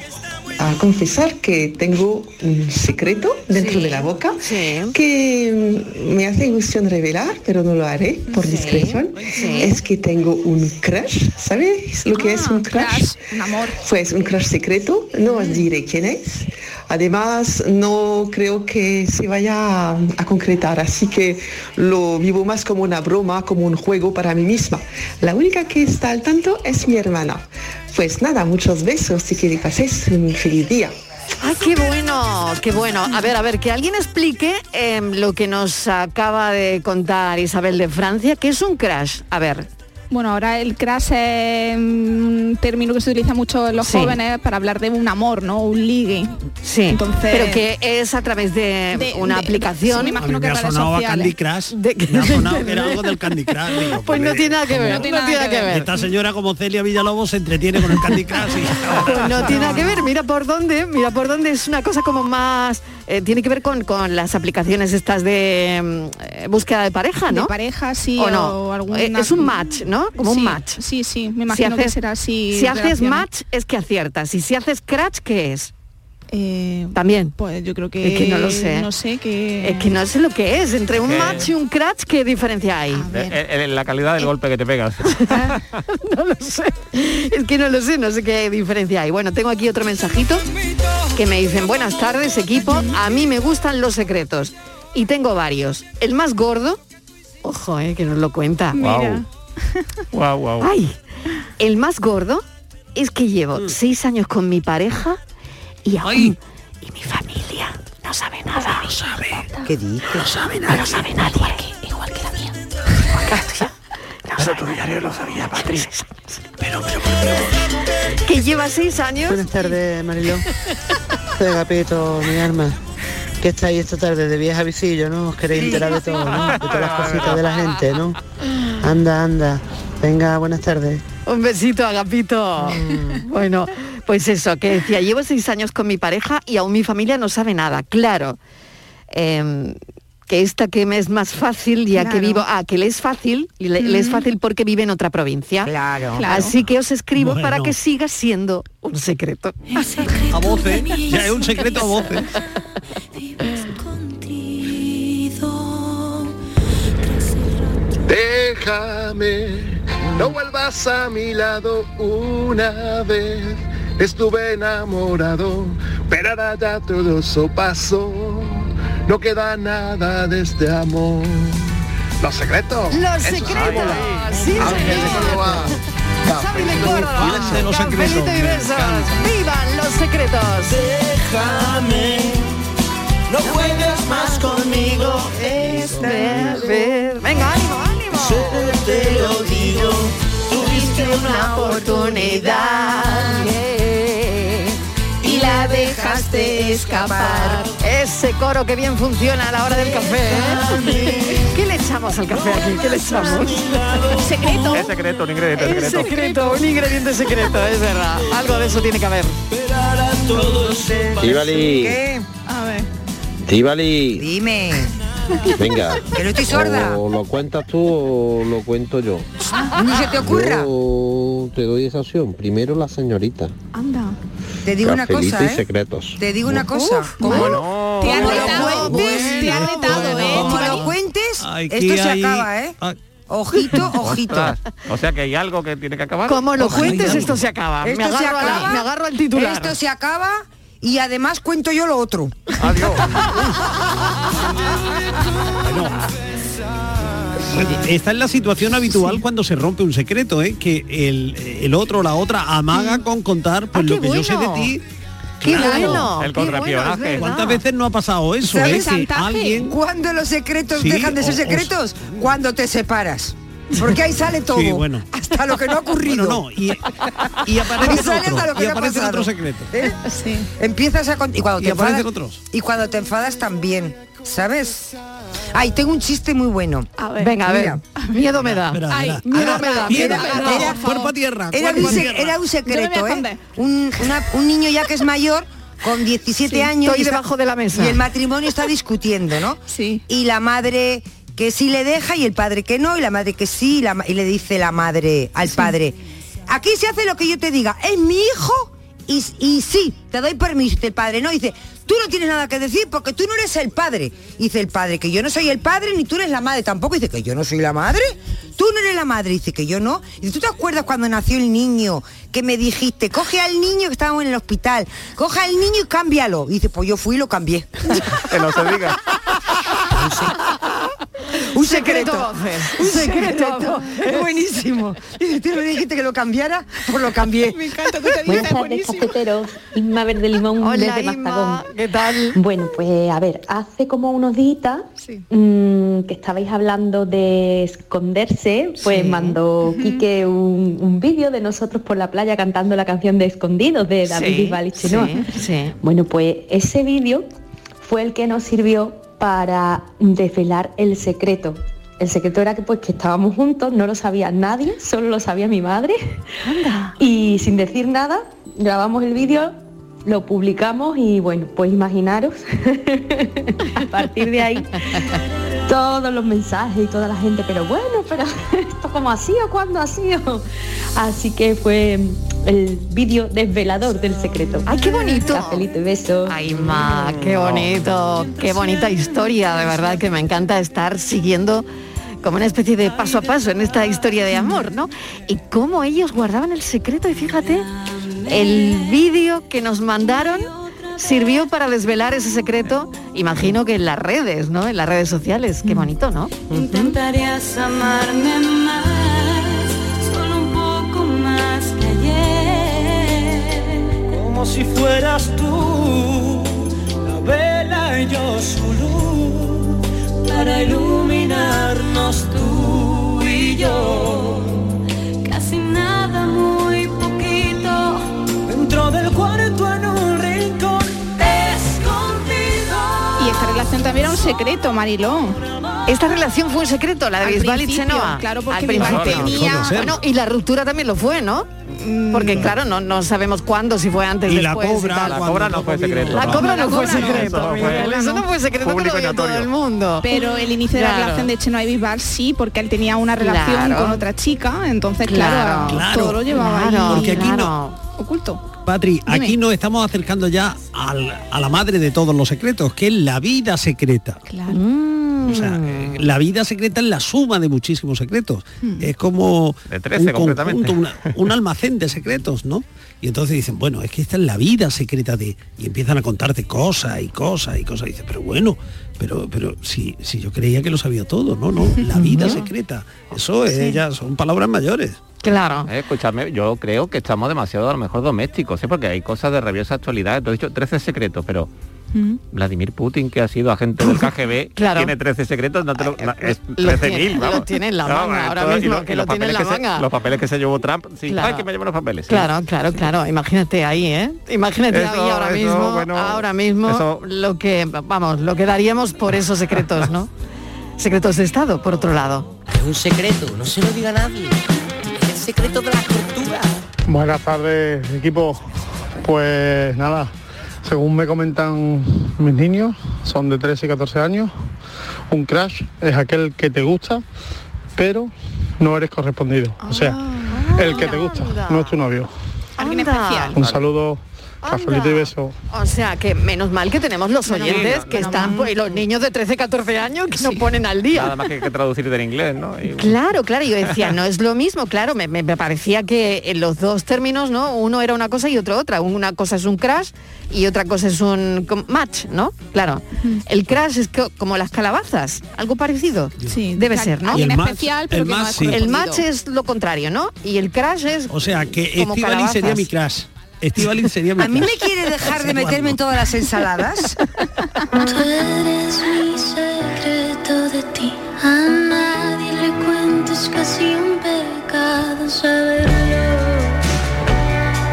S15: a confesar que tengo un secreto dentro de la boca que mm, me hace ilusión revelar, pero no lo haré por discreción. Es que tengo un crush, ¿sabéis lo que es un crush?
S9: un amor.
S15: Pues un crush secreto, no os diré quién es. Además, no creo que se vaya a, concretar, así que lo vivo más como una broma, como un juego para mí misma. La única que está al tanto es mi hermana. Pues nada, muchos besos y que paséis un feliz día.
S6: ¡Ay, qué bueno! ¡Qué bueno! A ver, a ver, que alguien explique em, lo que nos acaba de contar Isabel de Francia, que es un crash. A ver.
S9: Bueno, ahora el crash es un término que se utiliza mucho en los
S6: Sí.
S9: jóvenes para hablar de un amor, ¿no? Un ligue.
S6: Sí,
S9: Entonces,
S6: pero que es a través de,
S9: De-
S6: una
S9: de-
S6: aplicación.
S9: sí, me imagino
S7: A mí me ha sonado a Candy Crush. me ha sonado que era algo del Candy Crush. digo,
S6: Pues no tiene nada que ver, no tiene nada que ver.
S7: Esta señora como Celia Villalobos se entretiene con el Candy Crush. y-
S6: Pues no tiene nada que ver, mira por dónde, mira por dónde es una cosa como más, eh, tiene que ver con, con las aplicaciones estas de mm, eh, búsqueda de pareja, ¿no?
S9: De pareja, sí,
S6: ¿O no?
S9: o alguna-
S6: Eh, Es un match, ¿no? Como
S9: Sí,
S6: un match.
S9: Sí, sí, me imagino que será así.
S6: Si haces match es que aciertas y si haces crash, ¿qué es?
S9: Eh,
S6: También.
S9: Pues yo creo que...
S6: Es que no lo sé.
S9: No sé qué...
S6: Es que no sé lo que es. Entre un
S10: Que-
S6: match y un crash, ¿qué diferencia hay?
S10: Eh, eh, la calidad del golpe que te pegas.
S6: no lo sé. Es que no lo sé, no sé qué diferencia hay. Bueno, tengo aquí otro mensajito que me dicen, buenas tardes equipo, a mí me gustan los secretos. Y tengo varios. El más gordo, ojo, eh, que nos lo cuenta.
S10: Mira. Guau, guau.
S6: Ay, el más gordo es que llevo seis años con mi pareja y aún y mi familia no sabe nada. No sabe.
S8: ¿Qué dices?
S6: No sabe nada. No sabe nadie. Igual que la mía.
S7: Pero tu diario lo sabía, Patri. Pero, pero,
S6: Que lleva seis años.
S16: Buenas tardes, Mariló. Soy Agapito, mi alma. ¿Qué estáis esta tarde de viaje a visillo, no? Os queréis enterar de todo, ¿no? De todas las cositas de la gente, ¿no? Anda, anda. Venga, buenas tardes.
S6: Un besito, Agapito. Bueno, pues eso, que decía, llevo seis años con mi pareja y aún mi familia no sabe nada. Claro, em, que esta que me es más fácil, ya que vivo, ah, que le es fácil, y le, le es fácil porque vive en otra provincia.
S8: Claro.
S9: Claro.
S6: Así que os escribo para que siga siendo un secreto.
S7: a voces, ya es un secreto a voces.
S17: Déjame, no vuelvas a mi lado una vez. Estuve enamorado, pero ahora ya todo eso pasó. No queda nada de este amor. Los secretos.
S6: Los secretos. Sí,
S17: de. Córdoba.
S7: Los secretos.
S6: ¡Vivan los secretos!
S11: Déjame, no juegues más conmigo
S6: esta vez. Venga, ánimo, ánimo.
S11: te lo digo, tuviste una oportunidad
S6: dejaste escapar. Ese coro que bien funciona a la hora del café. ¿eh? ¿Qué le echamos al café aquí? ¿Qué le echamos?
S9: Secreto.
S10: Es secreto, un ingrediente
S6: Es
S10: secreto.
S6: secreto, un ingrediente secreto, es verdad. Algo de eso tiene que haber.
S12: Estivali,
S8: ¿Qué?
S9: A ver.
S8: Dime.
S12: venga.
S8: Que no estoy sorda.
S12: O lo cuentas tú o lo cuento yo.
S8: Ni se te ocurra.
S12: Yo te doy esa opción. Primero la señorita.
S9: Anda.
S8: Te digo una cosa,
S12: y
S8: ¿eh?
S12: secretos.
S8: Te digo una cosa. Como
S10: Bueno.
S9: Te han
S8: como
S9: retado, te han retado, ¿eh?
S8: como lo cuentes, esto se
S7: hay-
S8: acaba, ¿eh?
S7: Ah,
S8: Ojito, ojito.
S10: Ostras, O sea que hay algo que tiene que acabar.
S6: Como lo
S8: Ojalá.
S6: cuentes, esto se acaba.
S8: Esto
S6: me,
S8: se
S6: agarro la-
S8: acaba,
S6: me agarro al titular.
S8: Esto se acaba y además cuento yo lo otro.
S10: Adiós.
S7: Esta es la situación habitual cuando se rompe un secreto, ¿eh? que el, el otro o la otra amaga con contar pues
S6: Ah,
S7: lo que yo sé de ti.
S6: Qué
S7: Claro.
S6: bueno.
S10: El
S6: bueno, verdad.
S7: ¿Cuántas veces no ha pasado eso?
S8: ¿Sabes?
S7: eh? Alguien
S8: Cuando los secretos
S7: Sí,
S8: dejan de ser
S7: o- o-
S8: secretos, cuando te separas. Porque ahí sale todo.
S7: Sí, bueno.
S8: Hasta lo que no ha ocurrido.
S7: Bueno, no, y,
S8: Sale no
S7: otros secretos.
S8: ¿Eh?
S9: Sí.
S8: Empiezas a y cuando
S7: Y
S8: te
S7: aparecen
S8: enfadas
S7: otros.
S8: y cuando te enfadas también, ¿sabes? Ay, tengo un chiste muy bueno.
S9: A ver.
S6: Venga, a ver.
S8: Mira.
S6: Miedo me da.
S9: Ay.
S6: Miedo me da. Miedo me da.
S8: era-
S7: cuerpo a tierra,
S8: Era
S7: cuerpo
S8: un,
S7: a
S8: sec-
S7: tierra.
S8: era un secreto, ¿eh? Un, una- un niño ya que es mayor, con 17
S6: Sí,
S8: años.
S6: estoy
S8: y está-
S6: debajo de la mesa.
S8: Y el matrimonio está discutiendo, ¿no?
S9: Sí.
S8: Y la madre que sí le deja y el padre que no, y la madre que sí, y, la y le dice la madre al padre, aquí se hace lo que yo te diga. Es mi hijo y, y sí, te doy permiso, el padre. No, dice, tú no tienes nada que decir porque tú no eres el padre. Dice el padre, que yo no soy el padre ni tú eres la madre tampoco. Dice que yo no soy la madre. Tú no eres la madre. Dice que yo no. Dice, ¿tú te acuerdas cuando nació el niño que me dijiste, coge al niño que estábamos en el hospital, coge al niño y cámbialo? Dice, pues yo fui y lo cambié.
S10: Que no se diga.
S8: Un secreto. Un
S6: ¿Qué
S8: secreto. Es buenísimo. Dice, tú me dijiste que lo cambiara, pues lo cambié.
S9: Me encanta, tú te
S18: Buenas tardes. Inma Verde Limón
S6: Hola,
S18: desde. Mastagón.
S6: ¿Qué tal?
S18: Bueno, pues a ver, hace como unos días mm, que estabais hablando de esconderse, pues
S6: Sí.
S18: mandó Quique un, un vídeo de nosotros por la playa cantando la canción de Escondidos de David
S6: Sí,
S18: Bisbal y Chenoa.
S6: sí, sí.
S18: Bueno, pues ese vídeo fue el que nos sirvió para desvelar el secreto. El secreto era que pues que estábamos juntos, no lo sabía nadie, solo lo sabía mi madre. Y sin decir nada, grabamos el vídeo, lo publicamos y bueno, pues imaginaros, a partir de ahí, todos los mensajes y toda la gente, pero bueno, pero esto como así o cuándo ha sido. Así que fue el vídeo desvelador del secreto.
S6: ¡Ay, qué bonito!
S18: Cafelito y besos.
S6: Ay, ma, qué bonito, qué bonita historia, de verdad que me encanta estar siguiendo como una especie de paso a paso en esta historia de amor, ¿no? Y cómo ellos guardaban el secreto y fíjate, el vídeo que nos mandaron sirvió para desvelar ese secreto, imagino que en las redes, ¿no? En las redes sociales, qué bonito, ¿no?
S11: Intentarías amarme más, solo un poco más que ayer.
S19: Como si fueras tú, la vela y yo su luz,
S11: para iluminarnos
S9: relación también era un secreto, Marilón.
S6: Esta relación fue un secreto, la de
S9: Al
S6: Bisbal y Chenoa.
S9: claro, porque
S6: Al
S9: Bisbal tenía-
S6: Bueno, y la ruptura también lo fue, ¿no? Porque claro, no, no sabemos cuándo, si fue antes,
S7: Y la
S6: después.
S7: cobra,
S6: tal.
S10: La cobra no fue secreto.
S6: La cobra no
S9: La
S6: fue
S9: cobra no,
S6: secreto,
S10: eso no fue-
S6: no secreto que lo
S10: Público y
S6: vio todo el mundo.
S9: Pero el inicio de la relación de Chenoa y Bisbal sí, porque él tenía una relación
S6: Claro.
S9: con otra chica, entonces claro,
S6: Claro.
S9: Todo lo llevaba
S6: Claro,
S9: ahí
S7: Porque aquí
S6: claro.
S9: oculto.
S7: Patri,
S9: Dime.
S7: aquí nos estamos acercando ya al- a la madre de todos los secretos, que es la vida secreta.
S9: Claro.
S6: Mm.
S7: O sea, eh, la vida secreta es la suma de muchísimos secretos. Es como
S10: De 13
S7: un
S10: concretamente.
S7: conjunto, una- un almacén de secretos, ¿no? Y entonces dicen, bueno, es que esta es la vida secreta de... Y empiezan a contarte cosas y cosas y cosas. Y dices, pero bueno, pero, pero si, si yo creía que lo sabía todo, no, no, la vida secreta. Eso es, ya son palabras mayores.
S6: Claro.
S10: Eh, escúchame, yo creo que estamos demasiado a lo mejor domésticos, ¿eh? porque hay cosas de rabiosa actualidad. Te he dicho 13 secretos, pero Vladimir Putin, que ha sido agente del KGB,
S6: Claro.
S10: tiene 13 secretos, no te lo- no, es
S6: Lo
S10: 13.000,
S6: tiene-
S10: vamos.
S6: lo tiene en la
S10: No,
S6: manga, ahora
S10: todo-
S6: mismo,
S10: lo-
S6: que
S10: los
S6: lo tiene en
S10: papeles
S6: la
S10: que se-
S6: manga.
S10: los papeles que se llevó Trump, sí,
S6: Claro.
S10: ay, que me llevan los papeles. sí.
S6: Claro, claro, claro. Imagínate ahí, ¿eh? Imagínate
S10: Eso,
S6: ahí ahora
S10: eso,
S6: mismo,
S10: bueno,
S6: ahora mismo
S10: eso-
S6: lo que, vamos, lo que daríamos por esos secretos, ¿no? secretos de Estado, por otro lado.
S20: Es un secreto, no se lo diga a nadie. Es el secreto de la tortura.
S17: Buenas tardes, equipo. Pues nada, según me comentan mis niños, son de 13 y 14 años. Un crash es aquel que te gusta, pero no eres correspondido. O sea, el que te gusta, no es tu novio.
S9: Alguien especial.
S17: Un saludo, cafelito y beso.
S6: O sea, que menos mal que tenemos los oyentes que están, pues, y los niños de 13, 14 años que nos ponen al día.
S10: Nada más que hay que traducir del inglés, ¿no? Y-
S6: Claro, claro, yo decía, no es lo mismo, claro, me, parecía que en los dos términos, ¿no? Uno era una cosa y otro otra. Una cosa es un crash y otra cosa es un match, ¿no? Claro. El crash es co- como las calabazas, algo parecido.
S9: Sí,
S6: Debe ser, ¿no?
S9: Y el match- especial, pero el que no match, es sí.
S6: El match es lo contrario, ¿no? Y el crash es
S7: O sea, que
S6: como
S7: Estivali sería mi crash. Estivali sería mi
S8: ¿A mí me quiere dejar de meterme en todas las ensaladas?
S11: Tú eres mi secreto de ti. A nadie le cuentes casi un pecado saberlo.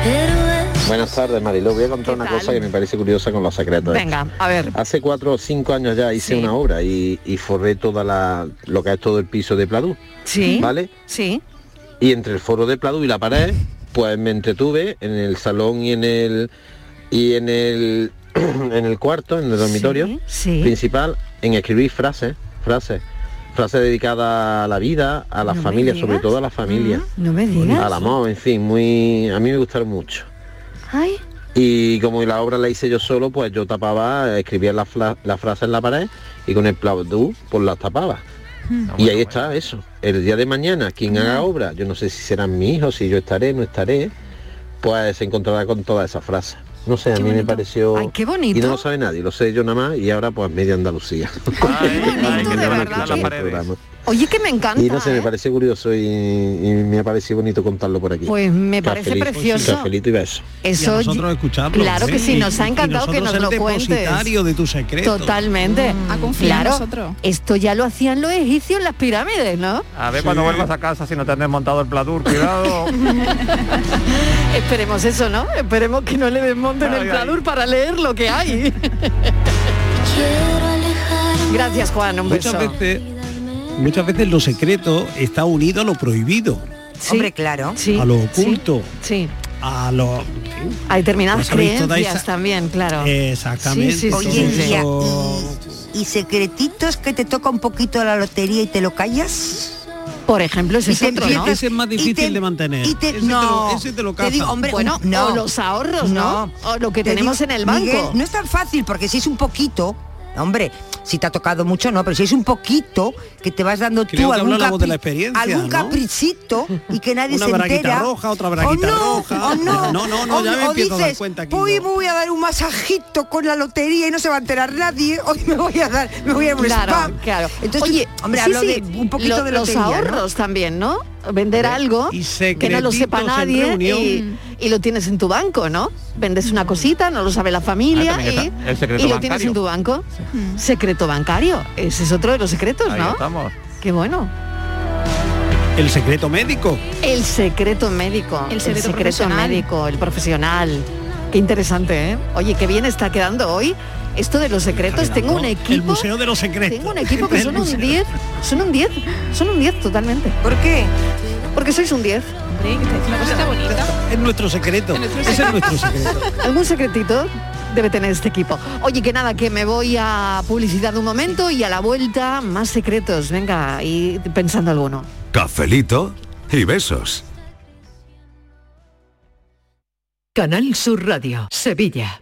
S11: Pero es
S12: Buenas tardes, Mariló. Voy a contar una
S6: tal?
S12: cosa que me parece curiosa con los secretos. ¿eh?
S6: Venga, a ver.
S12: Hace cuatro o cinco años ya hice
S6: Sí.
S12: una obra y, y forré toda la lo que es todo el piso de Pladú.
S6: Sí.
S12: ¿Vale?
S6: Sí.
S12: Y entre el foro de Pladú y la pared, pues me entretuve en el salón y en el y en el en el cuarto, en el dormitorio
S6: sí.
S12: principal, en escribir frases, frases
S21: frase dedicada a la vida, a la
S6: No me
S21: familia, sobre todo a la familia.
S6: No me digas.
S21: Al amor, en fin, muy. A mí me gustaron mucho.
S6: Ay,
S21: Y como la obra la hice yo solo, pues yo tapaba, escribía la, fla- la frase en la pared y con el plaudú pues las tapaba. Y ahí está eso. El día de mañana, quien haga obra, yo no sé si serán mis hijos, si yo estaré, no estaré, pues se encontrará con toda esa frase. No sé, a mí me pareció...
S6: Ay, qué bonito.
S21: Y no lo sabe nadie, lo sé yo nada más y ahora pues media Andalucía. Programa.
S6: Oye, que me encanta.
S21: Y no sé, me
S6: ¿eh?
S21: parece curioso y, y me ha parecido bonito contarlo por aquí.
S6: Pues me parece
S21: Cafelito-
S6: precioso.
S21: Cafelito y beso.
S6: Eso
S7: Y a nosotros escucharlo,
S6: Claro que
S7: ¿eh?
S6: sí, nos ha encantado que nos lo cuentes.
S7: de tu secreto.
S6: Totalmente.
S9: A confiar en
S6: claro,
S9: nosotros.
S6: esto ya lo hacían los egipcios en las pirámides, ¿no?
S10: A ver cuando vuelvas a casa si no te han desmontado el pladur, cuidado.
S6: Esperemos eso, ¿no? Esperemos que no le desmonten
S10: Ay,
S6: el
S10: ay.
S6: pladur para leer lo que hay. Gracias, Juan, un beso.
S7: Muchas veces, muchas veces lo secreto está unido a lo prohibido,
S8: Hombre, claro.
S6: Sí,
S7: a lo oculto,
S6: sí.
S7: a lo...
S6: Hay determinadas creencias
S7: esa-
S6: también, claro.
S7: Exactamente.
S6: Sí, sí, sí,
S8: Oye,
S6: sí, sí.
S8: y, a-
S7: eso-
S8: y- y secretitos que te toca un poquito la lotería y te lo callas.
S6: Por ejemplo, ese es
S8: te
S6: otro, ¿no?
S7: Ese es más
S8: y
S7: difícil
S8: te-
S7: de mantener.
S8: y te-
S7: Ese te
S8: no,
S7: lo- ese te lo
S8: te digo, hombre,
S6: Bueno,
S8: no.
S6: o los ahorros, ¿no? O lo que
S8: Te
S6: tenemos
S8: digo,
S6: en el banco.
S8: Miguel, no es tan fácil porque si es un poquito, hombre, si te ha tocado mucho no, pero si es un poquito que te vas dando
S7: Creo
S8: tú algún,
S7: hablamos de la
S8: capri-
S7: experiencia,
S8: algún
S7: ¿no?
S8: caprichito y que nadie
S7: Una
S8: se entera.
S7: roja, otra braguita
S8: no,
S7: roja.
S8: O no,
S7: No, no, no,
S8: o,
S7: ya me empiezo a dar
S8: dices,
S7: cuenta aquí,
S8: Hoy
S7: no.
S8: me voy a dar un masajito con la lotería y no se va a enterar nadie. Hoy me voy a dar, me voy a a un
S6: Claro,
S8: spa.
S6: claro.
S8: Entonces,
S6: Oye,
S8: hombre,
S6: sí,
S8: hablo
S6: sí,
S8: de un poquito
S6: lo-
S8: de
S6: los
S8: lotería, ¿no?
S6: ahorros también, ¿no? Vender algo
S7: Y
S6: que no lo sepa nadie y, y lo tienes en tu banco, ¿no? Vendes una cosita, no lo sabe la familia
S10: Ah,
S6: y,
S10: el secreto
S6: lo tienes
S10: bancario.
S6: en tu banco. Secreto bancario, ese es otro de los secretos,
S10: Ahí
S6: ¿no?
S10: estamos.
S6: Qué bueno.
S7: El secreto médico.
S6: El secreto médico.
S9: El secreto profesional.
S6: médico, el profesional. Qué interesante, ¿eh? Oye, qué bien está quedando hoy. Esto de los secretos, tengo un equipo.
S7: El museo de los secretos.
S6: Tengo un equipo que son un
S7: museo.
S6: 10. Son un 10. Son un 10 totalmente.
S8: ¿Por qué?
S6: Porque sois un 10.
S9: Hombre, que está diciendo una cosita bonita.
S7: Es nuestro secreto. Ese es nuestro secreto.
S6: ¿Algún secretito? Debe tener este equipo. Oye, que nada, que me voy a publicidad un momento y a la vuelta más secretos. Venga, y pensando alguno.
S1: Cafelito y besos.
S22: Canal Sur Radio, Sevilla.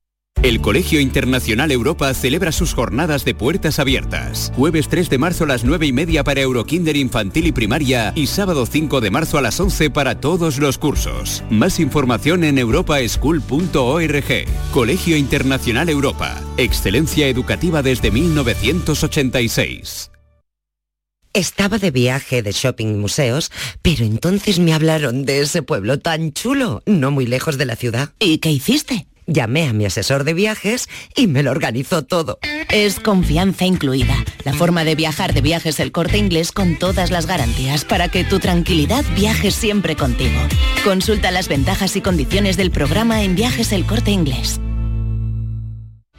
S23: El Colegio Internacional Europa celebra sus jornadas de puertas abiertas. Jueves 3 de marzo a las 9 y media para Eurokinder infantil y primaria y sábado 5 de marzo a las 11 para todos los cursos. Más información en europaschool.org. Colegio Internacional Europa. Excelencia educativa desde 1986.
S24: Estaba de viaje de shopping y museos, pero entonces me hablaron de ese pueblo tan chulo, no muy lejos de la ciudad. ¿Y qué hiciste? Llamé a mi asesor de viajes y me lo organizó todo.
S25: Es confianza incluida. La forma de viajar de viajes el corte inglés con todas las garantías para que tu tranquilidad viaje siempre contigo. Consulta las ventajas y condiciones del programa en viajes el corte inglés.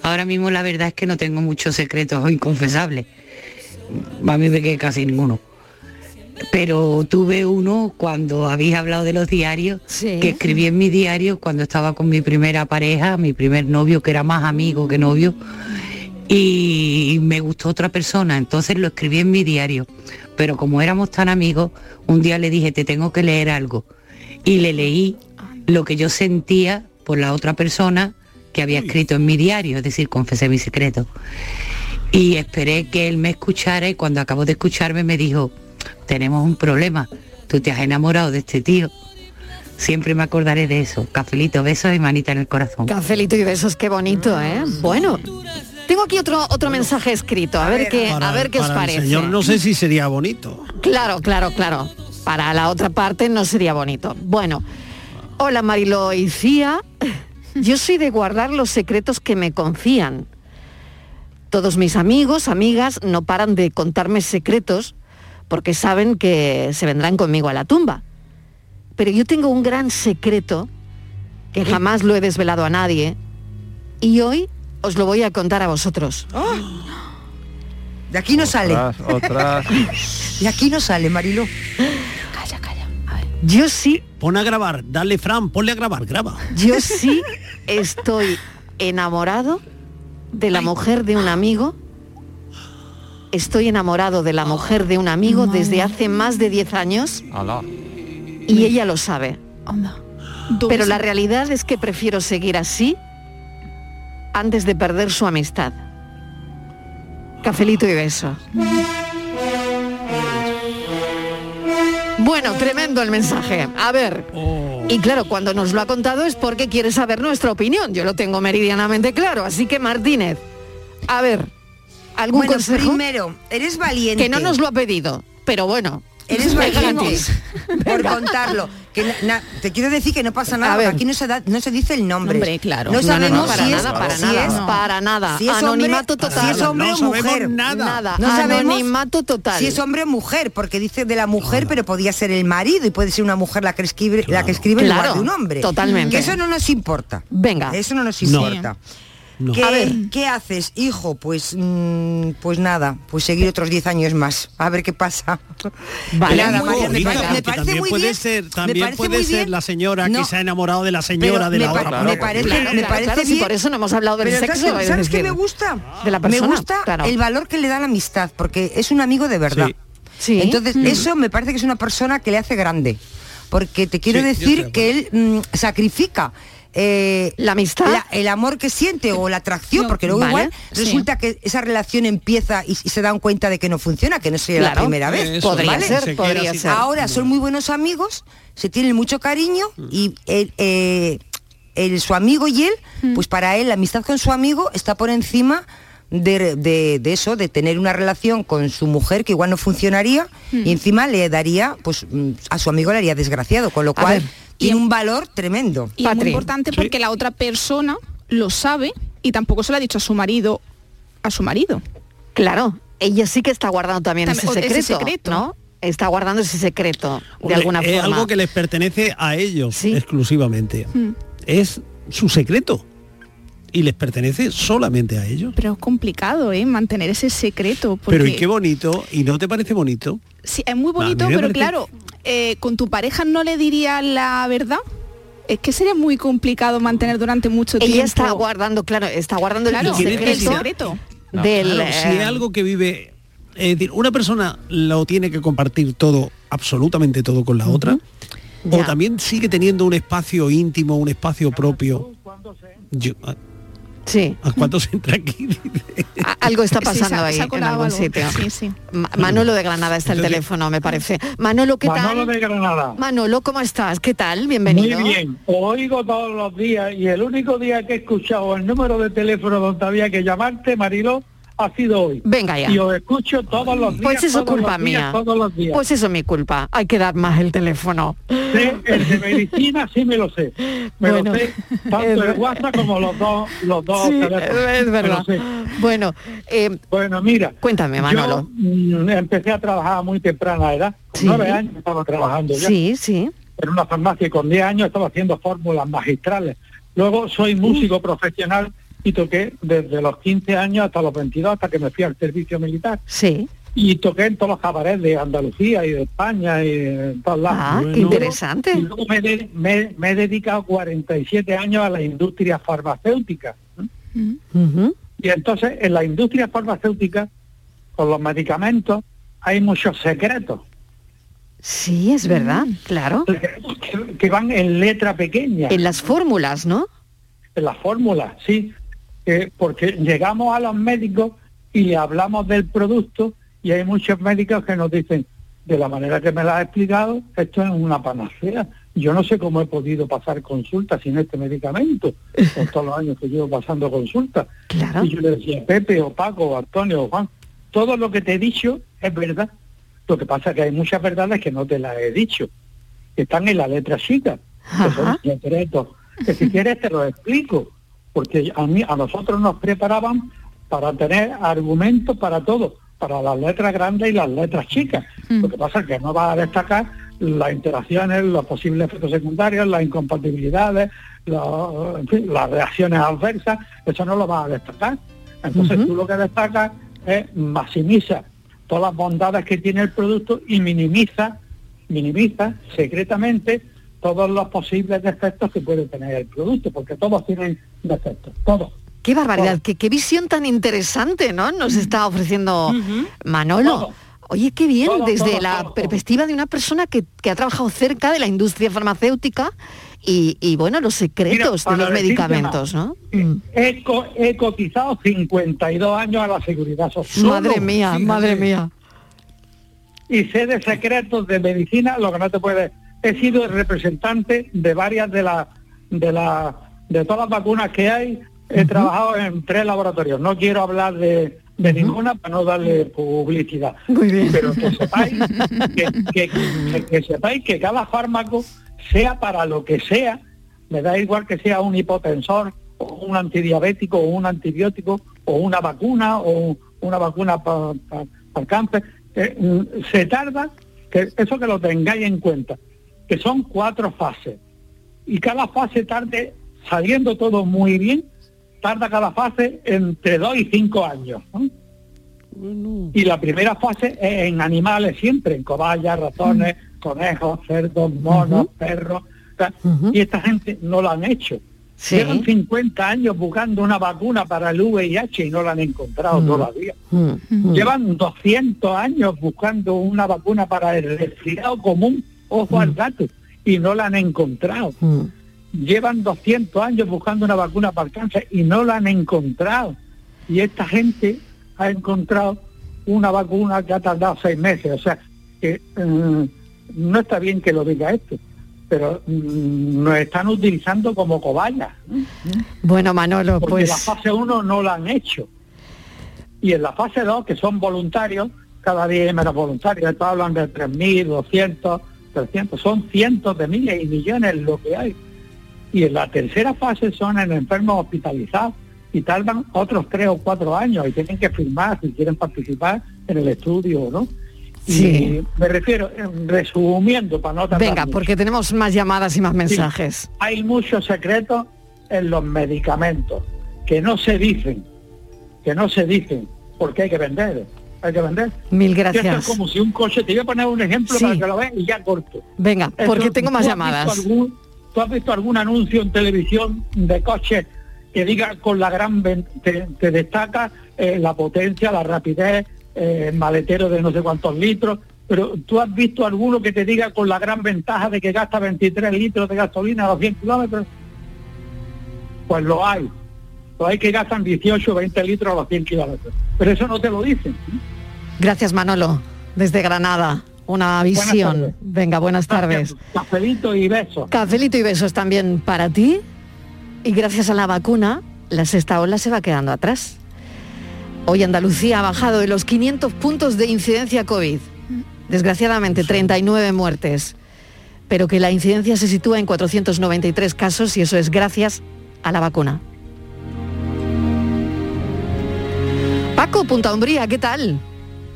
S26: Ahora mismo la verdad es que no tengo muchos secretos inconfesables. A mí me quedé casi ninguno. Pero tuve uno cuando habéis hablado de los diarios, que escribí en mi diario cuando estaba con mi primera pareja, mi primer novio, que era más amigo que novio, y me gustó otra persona, entonces lo escribí en mi diario. Pero como éramos tan amigos, un día le dije, te tengo que leer algo. Y le leí lo que yo sentía por la otra persona que había escrito en mi diario, es decir, confesé mi secreto. Y esperé que él me escuchara y cuando acabó de escucharme me dijo, tenemos un problema, tú te has enamorado de este tío. Siempre me acordaré de eso. Cafelito, besos y manita en el corazón.
S6: Cafelito y besos, qué bonito, ¿eh? Bueno, tengo aquí otro otro mensaje escrito, a ver qué,
S7: Para-
S6: a ver qué os
S7: el
S6: parece.
S7: Señor, no sé si sería bonito.
S6: Claro, claro, claro. Para la otra parte no sería bonito. Bueno, hola Marilo y Cía. Yo soy de guardar los secretos que me confían. Todos mis amigos, amigas, no paran de contarme secretos porque saben que se vendrán conmigo a la tumba. Pero yo tengo un gran secreto que jamás lo he desvelado a nadie y hoy os lo voy a contar a vosotros.
S8: De aquí no sale. De aquí no sale, Marilo.
S6: Yo sí.
S7: Pon a grabar, dale Fran, ponle a grabar, graba.
S6: Yo sí estoy enamorado de la mujer de un amigo. Estoy enamorado de la mujer de un amigo desde hace más de 10 años
S10: Alá.
S6: y ella lo sabe. Pero la realidad es que prefiero seguir así antes de perder su amistad. Cafelito y beso. Bueno, tremendo el mensaje. A ver. Y claro, cuando nos lo ha contado es porque quiere saber nuestra opinión. Yo lo tengo meridianamente claro. Así que Martínez, a ver, ¿algún
S8: Bueno,
S6: consejo?
S8: primero, eres valiente.
S6: Que no nos lo ha pedido, pero bueno.
S8: Eres
S6: es
S8: valiente
S6: gratis.
S8: por contarlo. Que na- na- te quiero decir que no pasa nada,
S6: ver.
S8: aquí no se, da- no se dice el nombre.
S6: Claro.
S8: No sabemos
S6: no,
S8: si es,
S6: para
S8: si
S6: nada,
S8: es-
S6: no. para nada.
S8: si es hombre-
S6: Anonimato total.
S8: Si es hombre o mujer.
S6: nada. Nada.
S8: No sabemos
S6: Anonimato total.
S8: Si es hombre o mujer, porque dice de la mujer, pero podía ser el marido y puede ser una mujer la que escribe, la que escribe en lugar
S6: Claro,
S8: de un hombre.
S6: totalmente.
S8: Que eso no nos importa.
S6: Venga.
S8: Eso no nos
S7: No.
S8: importa.
S7: No.
S8: ¿Qué,
S7: A ver.
S8: ¿Qué haces, hijo? Pues mm, pues nada, pues seguir otros 10 años más. A ver qué pasa.
S6: Vale,
S8: Nada,
S6: muy
S8: María, me,
S6: bonita,
S8: me parece
S7: también
S8: muy
S7: puede
S8: bien.
S7: ser,
S8: me
S7: también
S8: parece
S7: puede ser
S8: bien.
S7: la señora
S8: No,
S7: que se ha enamorado de la señora
S8: pero
S7: de
S8: me
S7: la
S8: pa-
S7: otra.
S8: me parece,
S6: Claro,
S8: me parece
S6: claro,
S8: bien.
S6: por eso no hemos hablado del
S8: Pero
S6: sexo.
S8: ¿sabes, qué-
S6: es
S8: ¿sabes qué
S6: decir,
S8: me gusta?
S6: De la persona.
S8: Me gusta
S6: claro.
S8: el valor que le da la amistad, porque es un amigo de verdad.
S7: Sí.
S6: Sí.
S8: Entonces,
S6: Mm.
S8: eso me parece que es una persona que le hace grande. Porque te quiero
S7: Sí,
S8: decir
S7: de
S8: que él mm, sacrifica eh,
S6: La amistad.
S8: la- el amor que siente o la atracción,
S6: No,
S8: porque luego
S6: vale,
S8: igual
S6: sí.
S8: resulta que esa relación empieza y, y se dan cuenta de que no funciona, que no sería la primera vez.
S7: eso,
S6: Podría
S8: ¿vale?
S6: ser,
S7: Se
S6: podría ser.
S8: Ahora son muy buenos amigos, se tienen mucho cariño y él, eh, él- su amigo y él, pues para él la amistad con su amigo está por encima de, de- de eso, de tener una relación con su mujer que igual no funcionaría y encima le daría, pues mm, a su amigo le haría desgraciado, con lo
S6: A
S8: cual
S6: ver.
S8: Tiene un valor tremendo.
S9: Y es muy importante porque la otra persona lo sabe y tampoco se lo ha dicho a su marido, a su marido.
S6: Claro, ella sí que está guardando también
S9: También-
S6: ese secreto. ¿no? Está guardando ese secreto de alguna
S7: es
S6: forma.
S7: algo que les pertenece a ellos
S6: Sí.
S7: exclusivamente.
S9: Mm.
S7: Es su secreto. Y les pertenece solamente a ellos.
S9: Pero es complicado, ¿eh? Mantener ese secreto. Porque
S7: Pero y qué bonito, ¿y no te parece bonito?
S9: Sí, es muy bonito, pero
S7: parece-
S9: claro, eh, con tu pareja no le dirías la verdad. Es que sería muy complicado mantener durante mucho tiempo.
S6: Ella está guardando, claro, está guardando el
S9: Claro,
S7: ¿Qué
S6: secreto,
S9: el
S7: necesidad?
S9: secreto.
S6: del...
S7: Claro, si
S6: eh,
S7: es algo que vive, es decir, una persona lo tiene que compartir todo, absolutamente todo con la otra, o
S6: Ya.
S7: también sigue teniendo un espacio íntimo, un espacio propio. Yo, ¿a-
S6: Sí,
S7: ¿A cuánto se entra aquí?
S6: algo está
S9: Sí,
S6: pasando
S9: ha-
S6: ahí en algún
S9: algo.
S6: sitio.
S9: Sí, sí.
S6: Ma- Manolo de Granada está el
S7: Entonces-
S6: teléfono, me parece. Manolo, ¿qué
S27: Manolo
S6: tal?
S27: de Granada.
S6: Manolo, ¿cómo estás? ¿Qué tal? Bienvenido.
S27: Muy bien, oigo todos los días y el único día que he escuchado el número de teléfono donde había que llamarte, Marilo, ha sido hoy.
S6: Venga ya.
S27: Y os escucho todos los días.
S6: Pues eso es culpa mía.
S27: Todos los días.
S6: Pues eso es mi culpa. Hay que dar más el teléfono.
S27: Sé, el de medicina sí me lo sé. Me
S6: Bueno,
S27: lo sé tanto el WhatsApp como los dos, los dos
S6: Sí,
S27: teléfonos.
S6: es verdad. Bueno, eh,
S27: Bueno, mira.
S6: Cuéntame, Manolo.
S27: Yo mm, empecé a trabajar muy temprana edad.
S6: Sí.
S27: nueve años estaba trabajando ya.
S6: sí, sí.
S27: en una farmacia y con 10 años estaba haciendo fórmulas magistrales. Luego soy músico profesional y toqué desde los 15 años hasta los 22, hasta que me fui al servicio militar.
S6: Sí.
S27: Y toqué en todos los cabarets de Andalucía y de España y en todos lados.
S6: Ah, qué interesante.
S27: Y luego me, de- me- me he dedicado 47 años a la industria farmacéutica. Y entonces en la industria farmacéutica, con los medicamentos, hay muchos secretos.
S6: Sí, es verdad, claro.
S27: Secretos que, que van en letra pequeña.
S6: En las fórmulas, ¿no?
S27: en la fórmula, sí, eh, porque llegamos a los médicos y le hablamos del producto y hay muchos médicos que nos dicen, de la manera que me lo has explicado, esto es una panacea. Yo no sé cómo he podido pasar consulta sin este medicamento, con todos los años que llevo pasando consulta. Y yo le decía, Pepe o Paco o Antonio o Juan, todo lo que te he dicho es verdad. Lo que pasa es que hay muchas verdades que no te las he dicho, que están en la letra chica, que son secretos, que si quieres te lo explico, porque a, mí, a nosotros nos preparaban para tener argumentos para todo, para las letras grandes y las letras chicas. Lo que pasa es que no va a destacar las interacciones, los posibles efectos secundarios, las incompatibilidades, los- en fin, las reacciones adversas, eso no lo va a destacar. Entonces tú lo que destacas es maximiza todas las bondades que tiene el producto y minimiza, minimiza secretamente todos los posibles defectos que puede tener el producto, porque todos tienen defectos, todos.
S6: Qué barbaridad, qué, qué visión tan interesante, ¿no? Nos está ofreciendo Manolo. Oye, qué bien, desde la perspectiva de una persona que, que ha trabajado cerca de la industria farmacéutica y, y, bueno, los secretos de los medicamentos,
S27: más,
S6: ¿no?
S27: He cotizado 52 años a la seguridad social.
S6: Madre mía, madre mía.
S27: y sé de secretos de medicina lo que no te puede he sido el representante de varias de las de las de todas las vacunas que hay. He trabajado en tres laboratorios. No quiero hablar de, de ninguna para no darle publicidad. Pero que sepáis que, que- que- que sepáis que cada fármaco sea para lo que sea me da igual que sea un hipotensor o un antidiabético o un antibiótico o una vacuna o una vacuna para el cáncer eh, mm, se tarda que eso que lo tengáis en cuenta que son cuatro fases. Y cada fase tarde saliendo todo muy bien tarda cada fase entre dos y cinco años ¿no? y la primera fase es en animales siempre en cobayas ratones conejos cerdos monos perros y esta gente no lo han hecho.
S6: Sí.
S27: llevan 50 años buscando una vacuna para el VIH y no la han encontrado todavía.
S6: Mm.
S27: Llevan 200 años buscando una vacuna para el resfriado común, ojo al gato, y no la han encontrado. Llevan 200 años buscando una vacuna para el cáncer y no la han encontrado. Y esta gente ha encontrado una vacuna que ha tardado seis meses. O sea, que mm, no está bien que lo diga esto, pero mm, nos están utilizando como cobayas.
S6: Bueno, Manolo,
S27: Porque
S6: pues...
S27: la fase 1 no la han hecho. Y en la fase 2, que son voluntarios, cada día hay menos voluntarios. Hablan de 3.000, 200, 300. Son cientos de miles y millones lo que hay. Y en la tercera fase son en enfermos hospitalizados y tardan otros tres o cuatro años y tienen que firmar si quieren participar en el estudio, ¿no?
S6: Sí.
S27: Y me refiero, resumiendo, para no tardar
S6: Venga,
S27: mucho.
S6: porque tenemos más llamadas y más mensajes.
S27: Hay muchos secretos en los medicamentos que no se dicen, que no se dicen, porque hay que vender, hay que vender.
S6: Mil
S27: Y esto
S6: gracias.
S27: es como si un coche, te voy a poner un ejemplo
S6: Sí.
S27: para que lo veas y ya corto.
S6: Venga,
S27: Eso,
S6: porque tengo más
S27: ¿tú has
S6: llamadas.
S27: algún- ¿Tú has visto algún anuncio en televisión de coche que diga con la gran te, te destaca eh, la potencia, la rapidez, eh, maletero de no sé cuántos litros? Pero tú has visto alguno que te diga con la gran ventaja de que gasta 23 litros de gasolina a los 100 kilómetros? Pues lo hay. Hay que gastan 18 o 20 litros a los 100 kilómetros. Pero eso no te lo dicen.
S6: Gracias, Manolo, desde Granada. Una visión. Venga, buenas tardes.
S27: Cafelito y besos.
S6: Cafelito y besos también para ti. Y gracias a la vacuna, la sexta ola se va quedando atrás. Hoy Andalucía ha bajado de los 500 puntos de incidencia COVID. Desgraciadamente, 39 muertes. Pero que la incidencia se sitúa en 493 casos y eso es gracias a la vacuna. Paco, Punta Umbría, ¿qué tal?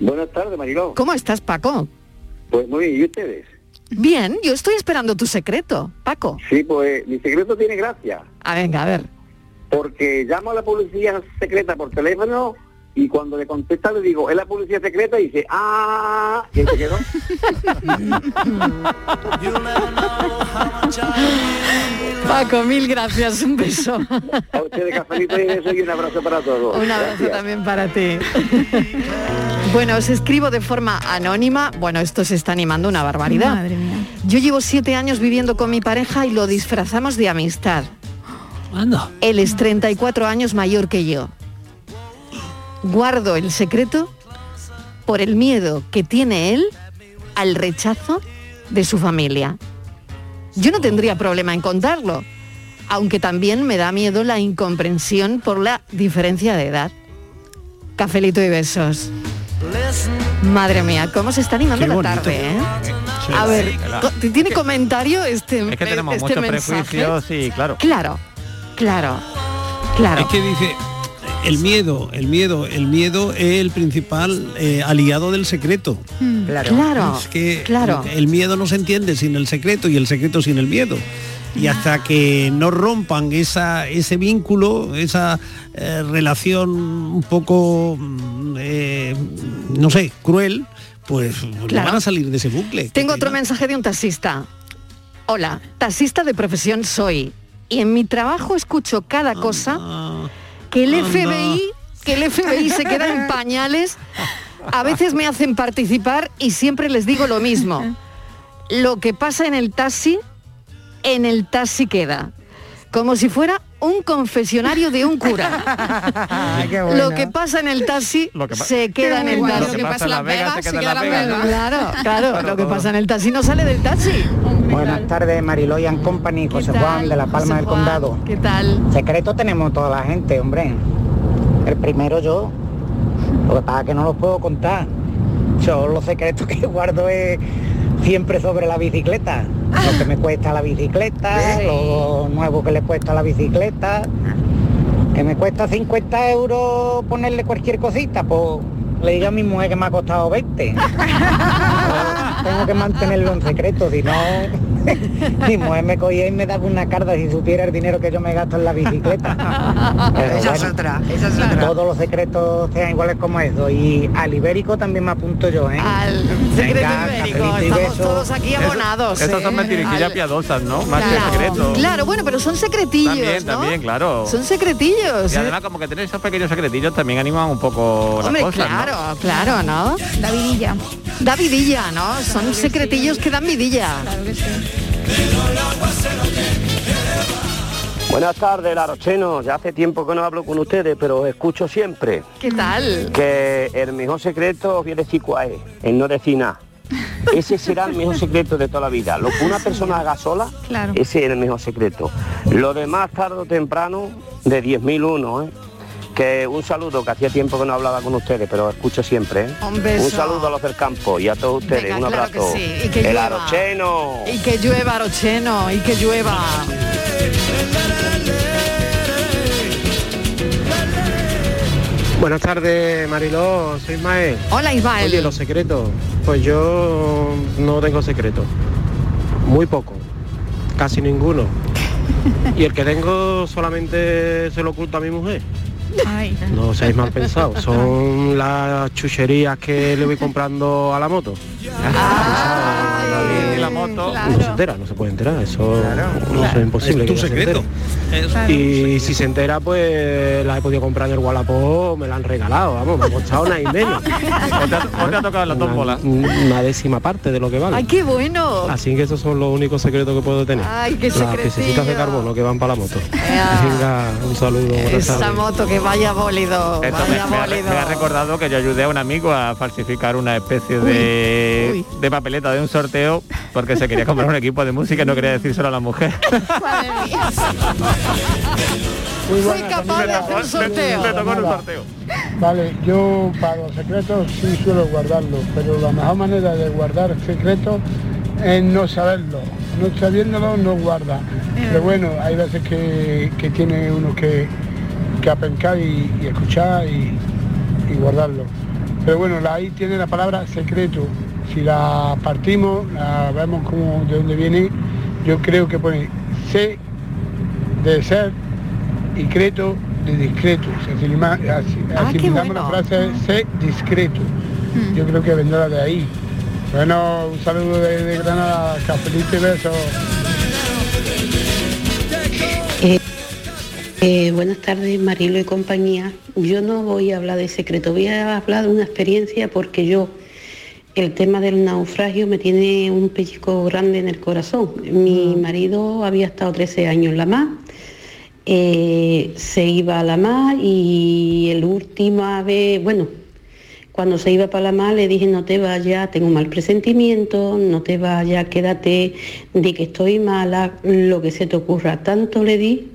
S28: Buenas tardes, Mariló.
S6: ¿Cómo estás, Paco?
S28: Pues muy bien, ¿y ustedes?
S6: Bien, yo estoy esperando tu secreto, Paco.
S28: Sí, pues mi secreto tiene gracia,
S6: A venga, a ver.
S28: porque llamo a la policía secreta por teléfono y cuando le contesta le digo, es la policía secreta y dice, ah, y se quedó.
S6: Paco, mil gracias, un beso.
S28: A ustedes cafelito y beso y un abrazo para todos.
S6: Un abrazo
S28: Gracias.
S6: también para ti. Bueno, os escribo de forma anónima. Bueno, esto se está animando una barbaridad.
S9: Madre mía.
S6: Yo llevo siete años viviendo con mi pareja y lo disfrazamos de amistad. Él es 34 años mayor que yo. Guardo el secreto por el miedo que tiene él al rechazo de su familia. Yo no tendría problema en contarlo, aunque también me da miedo la incomprensión por la diferencia de edad. Cafelito y besos. Madre mía, cómo se está animando
S10: Qué
S6: la tarde, ¿eh?
S10: Sí,
S6: A ver, ¿tiene comentario este
S10: Es que tenemos
S6: este
S10: muchos
S6: mensaje?
S10: prejuicios, sí, claro.
S6: Claro, claro, claro.
S7: Es que dice, el miedo, el miedo, el miedo es el principal eh, aliado del secreto.
S6: Claro. Claro,
S7: Es que
S6: claro.
S7: el miedo no se entiende sin el secreto y el secreto sin el miedo. Y hasta que no rompan esa, ese vínculo, esa eh, relación un poco, mm, eh, no sé, cruel, pues no
S6: Claro.
S7: van a salir de ese bucle.
S6: Tengo otro mensaje de un taxista. Hola, taxista de profesión soy. Y en mi trabajo escucho cada cosa que el. FBI, que el FBI se queda en pañales. A veces me hacen participar y siempre les digo lo mismo. Lo que pasa en el taxi, en el taxi queda. Como si fuera un confesionario de un cura.
S8: qué bueno.
S6: Lo que pasa en el taxi
S10: Lo que pa-
S6: se queda en el
S10: Lo
S6: taxi.
S10: que pasa en Las Vegas se queda en Las Vegas, ¿no?
S6: Claro, claro, lo que pasa en el taxi no sale del taxi.
S29: Buenas tardes, Mariloyan Company, José Juan de La Palma
S6: José
S29: del
S6: Juan?
S29: Condado.
S6: ¿Qué tal?
S29: Secreto tenemos toda la gente, hombre. El primero yo. Lo que pasa es que no los puedo contar. Yo los secretos que guardo es siempre sobre la bicicleta. Lo que me cuesta la bicicleta, lo nuevo que le cuesta la bicicleta. Que me cuesta 50 euros ponerle cualquier cosita, pues le digo a mi mujer que me ha costado 20. tengo que mantenerlo en secreto, si no, mi mujer me cogía y me daba una carta si supiera el dinero que yo me gasto en la bicicleta. Pero
S8: Esa es
S29: bueno,
S8: otra, esa es otra.
S29: Todos los secretos sean iguales como eso. Y al ibérico también me apunto yo, ¿eh?
S6: Al secreto
S29: Venga,
S6: ibérico, estamos todos aquí abonados.
S10: Esas son
S6: ¿eh?
S10: mentiriquillas
S6: Al-
S10: piadosas, ¿no? Más
S6: Claro,
S10: que secretos.
S6: Claro, bueno, pero son secretillos,
S10: También,
S6: ¿no?
S10: también, claro.
S6: Son secretillos.
S10: Y
S6: ¿eh?
S10: además como que tener esos pequeños secretillos también animan un poco
S6: Hombre,
S10: las cosas,
S6: claro, claro, ¿no?
S9: Davidilla.
S6: Davidilla, ¿no? Son secretillos que dan vidilla.
S30: Buenas tardes, Larocheno. Ya hace tiempo que no hablo con ustedes, pero os escucho siempre.
S6: ¿Qué tal?
S30: Que el mejor secreto decir cuál es, el no decir nada. Ese será el mejor secreto de toda la vida. Lo que una persona haga sola,
S9: Claro.
S30: ese es el mejor secreto. Lo demás, tarde o temprano, de 10.001, ¿eh? Que un saludo, que hacía tiempo que no hablaba con ustedes, pero escucho siempre, ¿eh?
S6: Un beso.
S30: saludo a los del campo y a todos ustedes.
S6: Venga,
S30: un
S6: claro que
S30: abrazo.
S6: sí, y que
S30: el
S6: llueva.
S30: Arocheno.
S6: Y que llueva, Arocheno, y que llueva.
S31: Buenas tardes, Mariló, soy Ismael.
S6: Hola, Ismael.
S31: Oye, los secretos. Pues yo no tengo secretos. Muy poco. Casi ninguno. Y el que tengo solamente se lo oculto a mi mujer. No seáis mal pensados. Son las chucherías que le voy comprando a la moto.
S10: Y la moto.
S31: No se entera, no se puede enterar. Eso no es imposible.
S7: Es tu
S31: se
S7: secreto.
S31: entere. Y si se entera, pues la he podido comprar en el Wallapop, me la han regalado, vamos, me ha costado nada y menos.
S10: ¿O te, ha- o te ha tocado la tómbola?
S31: Una, una décima parte de lo que vale.
S6: ¡Ay, qué bueno!
S31: Así que esos son los únicos secretos que puedo tener.
S6: Ay, qué
S31: Las piececitas de carbono que van para la moto. Venga, un saludo.
S6: Esa
S31: tardes.
S6: moto que vaya bólido,
S10: Esto me,
S6: vaya
S10: me ha,
S6: bólido.
S10: me ha recordado que yo ayudé a un amigo a falsificar una especie de, de papeleta de un sorteo porque se quería comprar un equipo de música y no quería decírselo a la mujer.
S6: Fui capaz de hacer un sorteo.
S10: Le tocó en un sorteo.
S32: Vale, yo para los secretos sí suelo guardarlos, pero la mejor manera de guardar secretos es no saberlo. No sabiéndolo no guarda. Pero bueno, hay veces que, que tiene uno que, que apencar y, y escuchar y, y guardarlo. Pero bueno, ahí tiene la palabra secreto. Si la partimos, la vemos como de dónde viene, yo creo que pone C de ser y creto de discreto.
S6: Ah,
S32: asimilamos
S6: bueno.
S32: la frase sé discreto. Yo creo que vendrá de ahí. Bueno, un saludo de, de Granada, cafelito y besos.
S26: Eh, eh, buenas tardes, Marilo y compañía. Yo no voy a hablar de secreto, voy a hablar de una experiencia porque yo, el tema del naufragio me tiene un pellizco grande en el corazón. Mi marido había estado 13 años en la mar
S33: eh, se iba a la mar y el última vez, bueno, cuando se iba para la mar le dije no te vayas, tengo un mal presentimiento, no te vayas, quédate, di que estoy mala, lo que se te ocurra. Tanto le di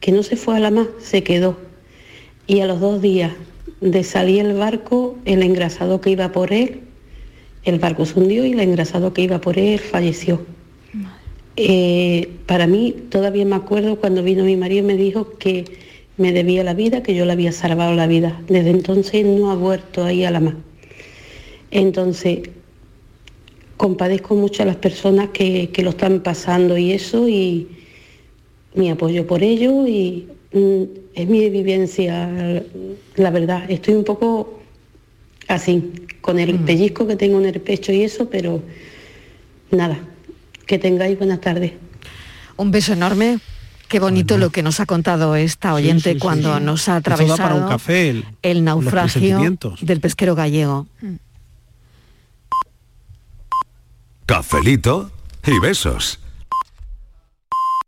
S33: que no se fue a la mar, se quedó. Y a los dos días de salir el barco, el engrasado que iba por él, el barco se hundió y el engrasado que iba por él falleció. Eh, para mí, todavía me acuerdo cuando vino mi marido y me dijo que me debía la vida, que yo le había salvado la vida. Desde entonces no ha vuelto ahí a la mar. Entonces, compadezco mucho a las personas que, que lo están pasando y eso, y mi apoyo por ello, y mm, es mi vivencia, la verdad. Estoy un poco así, con el pellizco que tengo en el pecho y eso, pero nada, que tengáis buenas tardes.
S6: Un beso enorme. Qué bonito lo que nos ha contado esta oyente
S7: sí, sí,
S6: cuando
S7: sí.
S6: nos ha atravesado
S7: para un café, el-
S6: naufragio del pesquero gallego.
S1: Cafelito y besos.